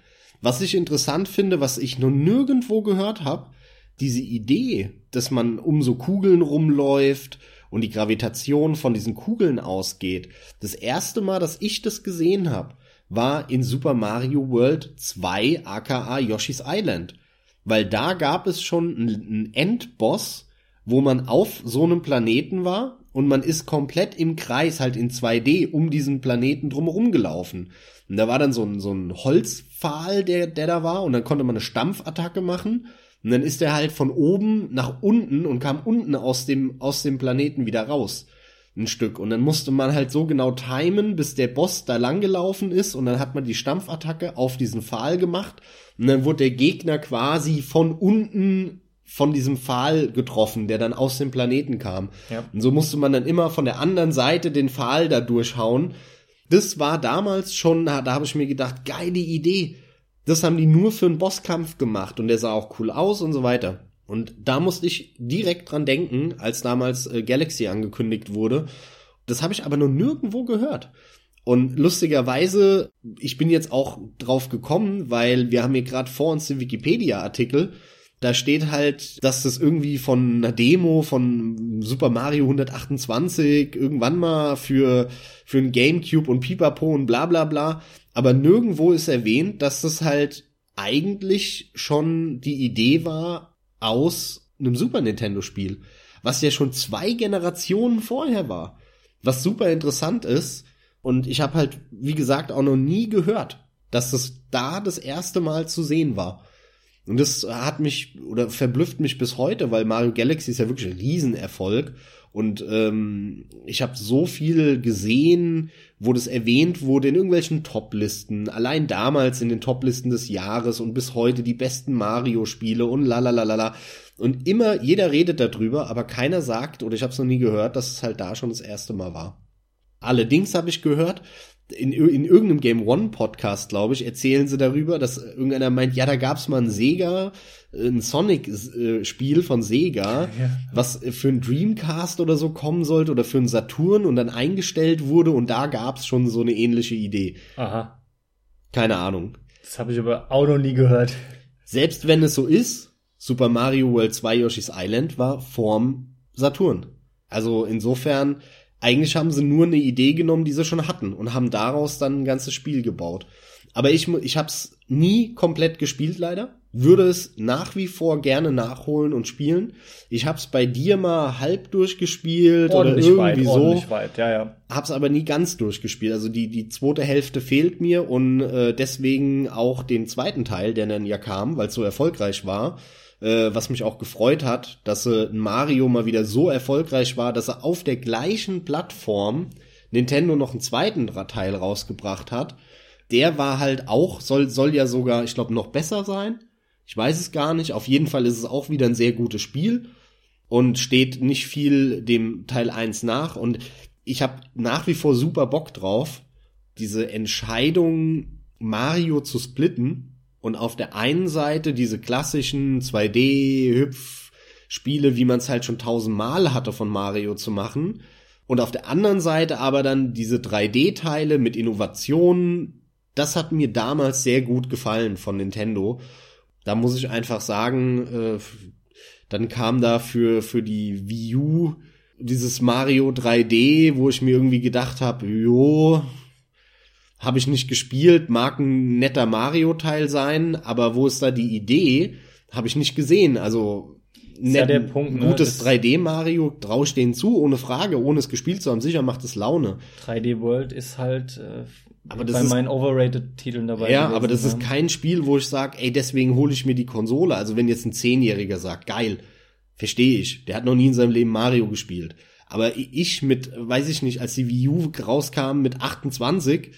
Was ich interessant finde, was ich noch nirgendwo gehört habe, diese Idee, dass man um so Kugeln rumläuft und die Gravitation von diesen Kugeln ausgeht. Das erste Mal, dass ich das gesehen habe, war in Super Mario World 2 aka Yoshi's Island. Weil da gab es schon einen Endboss, wo man auf so einem Planeten war und man ist komplett im Kreis halt in 2D um diesen Planeten drumherum gelaufen. Und da war dann so ein, so ein Holzpfahl, der, der da war, und dann konnte man eine Stampfattacke machen. Und dann ist er halt von oben nach unten und kam unten aus dem, aus dem Planeten wieder raus. Ein Stück. Und dann musste man halt so genau timen, bis der Boss da lang gelaufen ist. Und dann hat man die Stampfattacke auf diesen Pfahl gemacht. Und dann wurde der Gegner quasi von unten von diesem Pfahl getroffen, der dann aus dem Planeten kam. Ja. Und so musste man dann immer von der anderen Seite den Pfahl da durchhauen. Das war damals schon, da habe ich mir gedacht, geile Idee. Das haben die nur für einen Bosskampf gemacht und der sah auch cool aus und so weiter. Und da musste ich direkt dran denken, als damals äh, Galaxy angekündigt wurde. Das habe ich aber nur nirgendwo gehört. Und lustigerweise, ich bin jetzt auch drauf gekommen, weil wir haben hier gerade vor uns den Wikipedia-Artikel da steht halt, dass das irgendwie von einer Demo von Super Mario 128 irgendwann mal für, für ein Gamecube und Pipapo und bla bla bla. Aber nirgendwo ist erwähnt, dass das halt eigentlich schon die Idee war aus einem Super Nintendo Spiel. Was ja schon zwei Generationen vorher war. Was super interessant ist. Und ich habe halt, wie gesagt, auch noch nie gehört, dass das da das erste Mal zu sehen war. Und das hat mich oder verblüfft mich bis heute, weil Mario Galaxy ist ja wirklich ein Riesenerfolg. Und ähm, ich habe so viel gesehen, wo das erwähnt wurde in irgendwelchen Top-Listen. Allein damals in den Top-Listen des Jahres und bis heute die besten Mario-Spiele und lalalala. Und immer, jeder redet darüber, aber keiner sagt, oder ich habe es noch nie gehört, dass es halt da schon das erste Mal war. Allerdings habe ich gehört, in, in irgendeinem Game One Podcast, glaube ich, erzählen sie darüber, dass irgendeiner meint, ja, da gab's mal ein Sega, ein Sonic-Spiel von Sega, ja. was für ein Dreamcast oder so kommen sollte oder für ein Saturn und dann eingestellt wurde und da gab's schon so eine ähnliche Idee. Aha. Keine Ahnung. Das habe ich aber auch noch nie gehört. Selbst wenn es so ist, Super Mario World 2 Yoshi's Island war vorm Saturn. Also insofern eigentlich haben sie nur eine Idee genommen, die sie schon hatten und haben daraus dann ein ganzes Spiel gebaut. Aber ich, ich habe es nie komplett gespielt, leider. Würde es nach wie vor gerne nachholen und spielen. Ich habe es bei dir mal halb durchgespielt ordentlich oder irgendwie weit, so. Ordentlich weit, ja, ja. Hab's aber nie ganz durchgespielt. Also die die zweite Hälfte fehlt mir und äh, deswegen auch den zweiten Teil, der dann ja kam, weil es so erfolgreich war äh, was mich auch gefreut hat, dass äh, Mario mal wieder so erfolgreich war, dass er auf der gleichen Plattform Nintendo noch einen zweiten Teil rausgebracht hat. Der war halt auch, soll, soll ja sogar, ich glaube, noch besser sein. Ich weiß es gar nicht. Auf jeden Fall ist es auch wieder ein sehr gutes Spiel und steht nicht viel dem Teil 1 nach. Und ich habe nach wie vor super Bock drauf, diese Entscheidung, Mario zu splitten und auf der einen Seite diese klassischen 2D-Hüpf-Spiele, wie man es halt schon tausendmal hatte von Mario zu machen. Und auf der anderen Seite aber dann diese 3D-Teile mit Innovationen. Das hat mir damals sehr gut gefallen von Nintendo. Da muss ich einfach sagen, äh, dann kam da für, für die Wii U dieses Mario 3D, wo ich mir irgendwie gedacht habe, jo, habe ich nicht gespielt, mag ein netter Mario-Teil sein, aber wo ist da die Idee, habe ich nicht gesehen. Also net, ja Punkt, ne? gutes 3D-Mario traue ich denen zu, ohne Frage, ohne es gespielt zu haben. Sicher macht es Laune. 3D World ist halt äh, aber das bei ist, meinen Overrated-Titeln dabei. Ja, gewesen, aber das ja. ist kein Spiel, wo ich sage, ey, deswegen hole ich mir die Konsole. Also wenn jetzt ein Zehnjähriger sagt, geil, verstehe ich. Der hat noch nie in seinem Leben Mario gespielt. Aber ich mit, weiß ich nicht, als die Wii U rauskam mit 28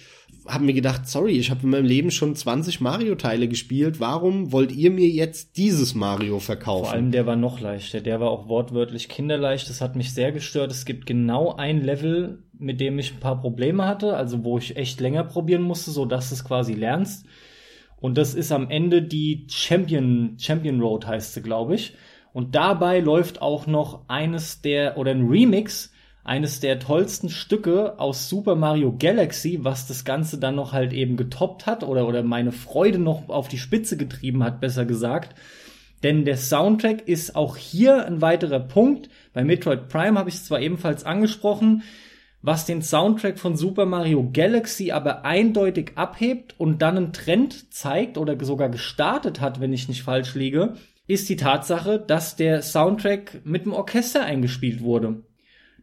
habe mir gedacht, sorry, ich habe in meinem Leben schon 20 Mario-Teile gespielt. Warum wollt ihr mir jetzt dieses Mario verkaufen? Vor allem der war noch leichter. Der war auch wortwörtlich kinderleicht. Das hat mich sehr gestört. Es gibt genau ein Level, mit dem ich ein paar Probleme hatte, also wo ich echt länger probieren musste, so dass du es quasi lernst. Und das ist am Ende die Champion, Champion Road heißt sie, glaube ich. Und dabei läuft auch noch eines der, oder ein Remix eines der tollsten Stücke aus Super Mario Galaxy, was das Ganze dann noch halt eben getoppt hat oder, oder meine Freude noch auf die Spitze getrieben hat, besser gesagt. Denn der Soundtrack ist auch hier ein weiterer Punkt. Bei Metroid Prime habe ich es zwar ebenfalls angesprochen, was den Soundtrack von Super Mario Galaxy aber eindeutig abhebt und dann einen Trend zeigt oder sogar gestartet hat, wenn ich nicht falsch liege, ist die Tatsache, dass der Soundtrack mit dem Orchester eingespielt wurde.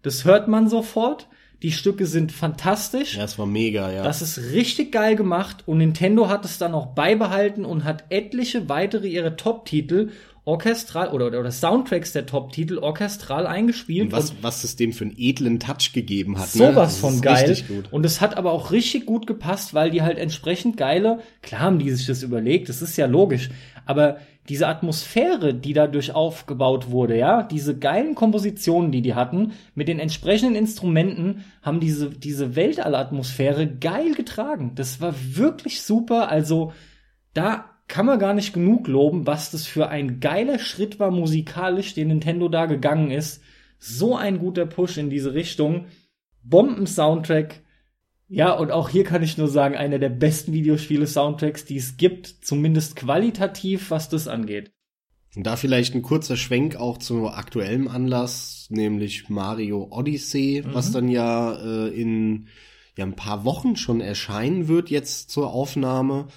Das hört man sofort. Die Stücke sind fantastisch. Ja, es war mega, ja. Das ist richtig geil gemacht und Nintendo hat es dann auch beibehalten und hat etliche weitere ihre Top-Titel orchestral oder, oder Soundtracks der Top-Titel orchestral eingespielt. Und was, was es dem für einen edlen Touch gegeben hat. Sowas ne? von geil. Und es hat aber auch richtig gut gepasst, weil die halt entsprechend geile, klar haben die sich das überlegt, das ist ja logisch, aber diese Atmosphäre, die dadurch aufgebaut wurde, ja, diese geilen Kompositionen, die die hatten, mit den entsprechenden Instrumenten, haben diese, diese Weltallatmosphäre geil getragen. Das war wirklich super. Also, da kann man gar nicht genug loben, was das für ein geiler Schritt war musikalisch, den Nintendo da gegangen ist. So ein guter Push in diese Richtung. Bomben-Soundtrack. Ja, und auch hier kann ich nur sagen, einer der besten Videospiele-Soundtracks, die es gibt, zumindest qualitativ, was das angeht. Und da vielleicht ein kurzer Schwenk auch zu aktuellem Anlass, nämlich Mario Odyssey, mhm. was dann ja äh, in ja ein paar Wochen schon erscheinen wird jetzt zur Aufnahme.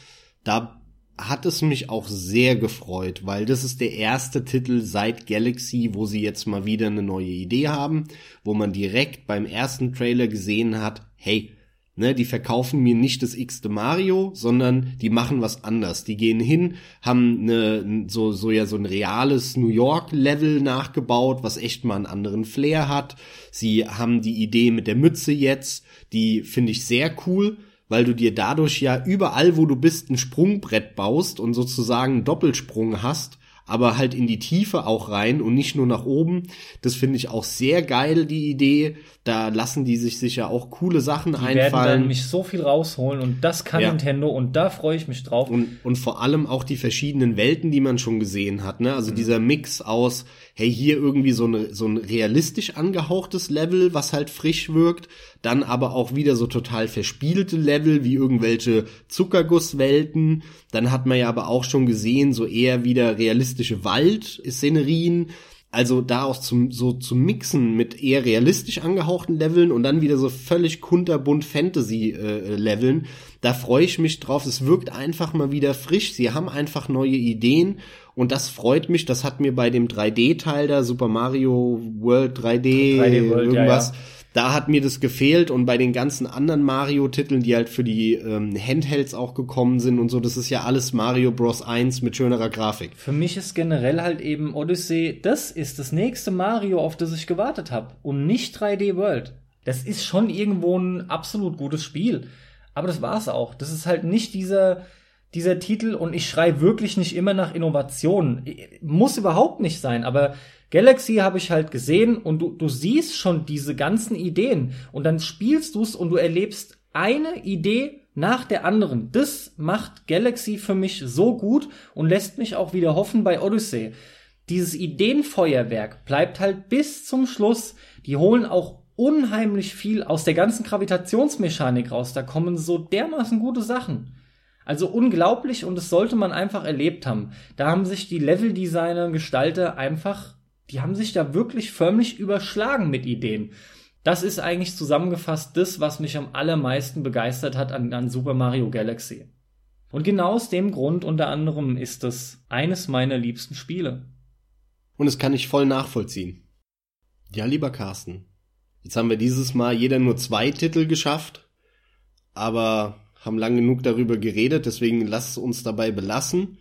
Da hat es mich auch sehr gefreut, weil das ist der erste Titel seit Galaxy, wo sie jetzt mal wieder eine neue Idee haben, wo man direkt beim ersten Trailer gesehen hat, hey, Ne, die verkaufen mir nicht das x-te Mario, sondern die machen was anders. Die gehen hin, haben ne, so, so ja so ein reales New York Level nachgebaut, was echt mal einen anderen Flair hat. Sie haben die Idee mit der Mütze jetzt, die finde ich sehr cool weil du dir dadurch ja überall, wo du bist, ein Sprungbrett baust und sozusagen einen Doppelsprung hast aber halt in die Tiefe auch rein und nicht nur nach oben. Das finde ich auch sehr geil, die Idee. Da lassen die sich sicher auch coole Sachen die einfallen. Die werden dann mich so viel rausholen und das kann ja. Nintendo und da freue ich mich drauf. Und, und vor allem auch die verschiedenen Welten, die man schon gesehen hat. Ne? Also mhm. dieser Mix aus, hey, hier irgendwie so, eine, so ein realistisch angehauchtes Level, was halt frisch wirkt, dann aber auch wieder so total verspielte Level, wie irgendwelche Zuckergusswelten. Dann hat man ja aber auch schon gesehen, so eher wieder realistische Waldszenerien. Also da auch zum, so zu mixen mit eher realistisch angehauchten Leveln und dann wieder so völlig kunterbunt Fantasy-Leveln. Äh, da freue ich mich drauf. Es wirkt einfach mal wieder frisch. Sie haben einfach neue Ideen und das freut mich. Das hat mir bei dem 3D-Teil da, Super Mario World 3D, 3D World, irgendwas, ja, ja da hat mir das gefehlt und bei den ganzen anderen Mario-Titeln, die halt für die ähm, Handhelds auch gekommen sind und so, das ist ja alles Mario Bros. 1 mit schönerer Grafik. Für mich ist generell halt eben Odyssey, das ist das nächste Mario, auf das ich gewartet habe und nicht 3D World. Das ist schon irgendwo ein absolut gutes Spiel, aber das war's auch. Das ist halt nicht dieser dieser Titel und ich schrei wirklich nicht immer nach Innovation. Muss überhaupt nicht sein, aber Galaxy habe ich halt gesehen und du, du siehst schon diese ganzen Ideen und dann spielst du's und du erlebst eine Idee nach der anderen. Das macht Galaxy für mich so gut und lässt mich auch wieder hoffen bei Odyssey. Dieses Ideenfeuerwerk bleibt halt bis zum Schluss. Die holen auch unheimlich viel aus der ganzen Gravitationsmechanik raus. Da kommen so dermaßen gute Sachen. Also unglaublich und das sollte man einfach erlebt haben. Da haben sich die Leveldesigner, Gestalter einfach die haben sich da wirklich förmlich überschlagen mit Ideen. Das ist eigentlich zusammengefasst das, was mich am allermeisten begeistert hat an, an Super Mario Galaxy. Und genau aus dem Grund unter anderem ist es eines meiner liebsten Spiele. Und das kann ich voll nachvollziehen. Ja, lieber Carsten. Jetzt haben wir dieses Mal jeder nur zwei Titel geschafft, aber haben lang genug darüber geredet, deswegen lass es uns dabei belassen.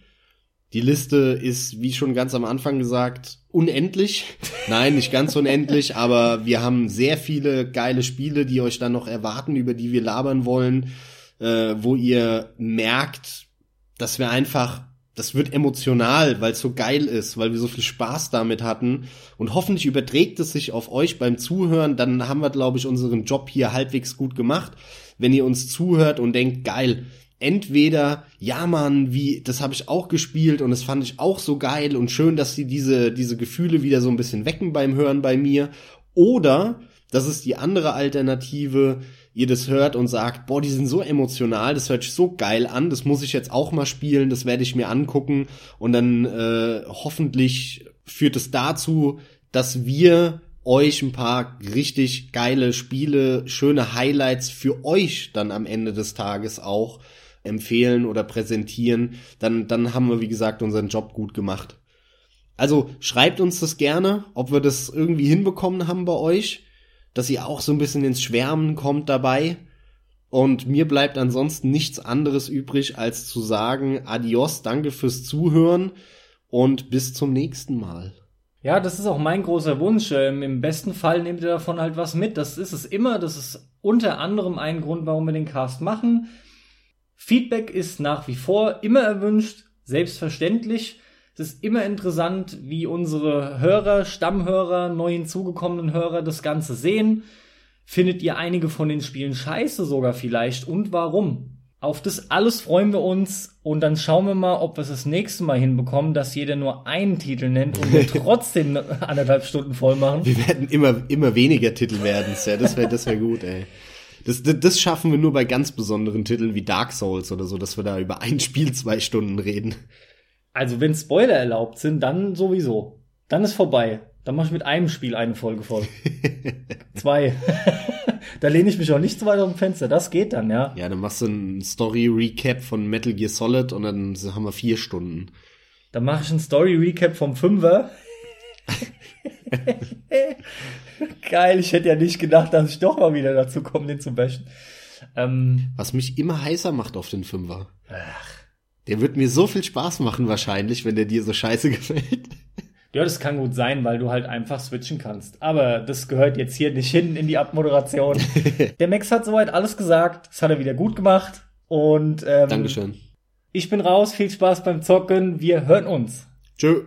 Die Liste ist, wie schon ganz am Anfang gesagt, unendlich. Nein, nicht ganz unendlich, aber wir haben sehr viele geile Spiele, die euch dann noch erwarten, über die wir labern wollen, äh, wo ihr merkt, dass wir einfach, das wird emotional, weil es so geil ist, weil wir so viel Spaß damit hatten. Und hoffentlich überträgt es sich auf euch beim Zuhören. Dann haben wir, glaube ich, unseren Job hier halbwegs gut gemacht. Wenn ihr uns zuhört und denkt, geil, entweder, ja man, wie, das habe ich auch gespielt und das fand ich auch so geil und schön, dass sie diese, diese Gefühle wieder so ein bisschen wecken beim Hören bei mir. Oder, das ist die andere Alternative, ihr das hört und sagt, boah, die sind so emotional, das hört sich so geil an, das muss ich jetzt auch mal spielen, das werde ich mir angucken und dann äh, hoffentlich führt es dazu, dass wir euch ein paar richtig geile Spiele, schöne Highlights für euch dann am Ende des Tages auch empfehlen oder präsentieren, dann, dann haben wir, wie gesagt, unseren Job gut gemacht. Also schreibt uns das gerne, ob wir das irgendwie hinbekommen haben bei euch, dass ihr auch so ein bisschen ins Schwärmen kommt dabei. Und mir bleibt ansonsten nichts anderes übrig, als zu sagen, adios, danke fürs Zuhören und bis zum nächsten Mal. Ja, das ist auch mein großer Wunsch. Ähm, Im besten Fall nehmt ihr davon halt was mit. Das ist es immer. Das ist unter anderem ein Grund, warum wir den Cast machen. Feedback ist nach wie vor immer erwünscht, selbstverständlich. Es ist immer interessant, wie unsere Hörer, Stammhörer, neu hinzugekommenen Hörer das Ganze sehen. Findet ihr einige von den Spielen scheiße sogar vielleicht und warum? Auf das alles freuen wir uns und dann schauen wir mal, ob wir es das nächste Mal hinbekommen, dass jeder nur einen Titel nennt und wir trotzdem anderthalb Stunden voll machen. Wir werden immer, immer weniger Titel werden. Ja, das wäre das wär gut, ey. Das, das, das schaffen wir nur bei ganz besonderen Titeln wie Dark Souls oder so, dass wir da über ein Spiel zwei Stunden reden. Also wenn Spoiler erlaubt sind, dann sowieso. Dann ist vorbei. Dann mache ich mit einem Spiel eine Folge voll. Zwei. da lehne ich mich auch nicht zu weit aus dem Fenster. Das geht dann, ja. Ja, dann machst du ein Story-Recap von Metal Gear Solid und dann haben wir vier Stunden. Dann mache ich ein Story-Recap vom Fünfer. Geil, ich hätte ja nicht gedacht, dass ich doch mal wieder dazu komme, den zu bashen. Ähm, Was mich immer heißer macht auf den Fünfer. Ach. Der wird mir so viel Spaß machen wahrscheinlich, wenn der dir so scheiße gefällt. Ja, das kann gut sein, weil du halt einfach switchen kannst. Aber das gehört jetzt hier nicht hin in die Abmoderation. der Max hat soweit alles gesagt. Das hat er wieder gut gemacht. Und ähm, Dankeschön. Ich bin raus. Viel Spaß beim Zocken. Wir hören uns. Tschö.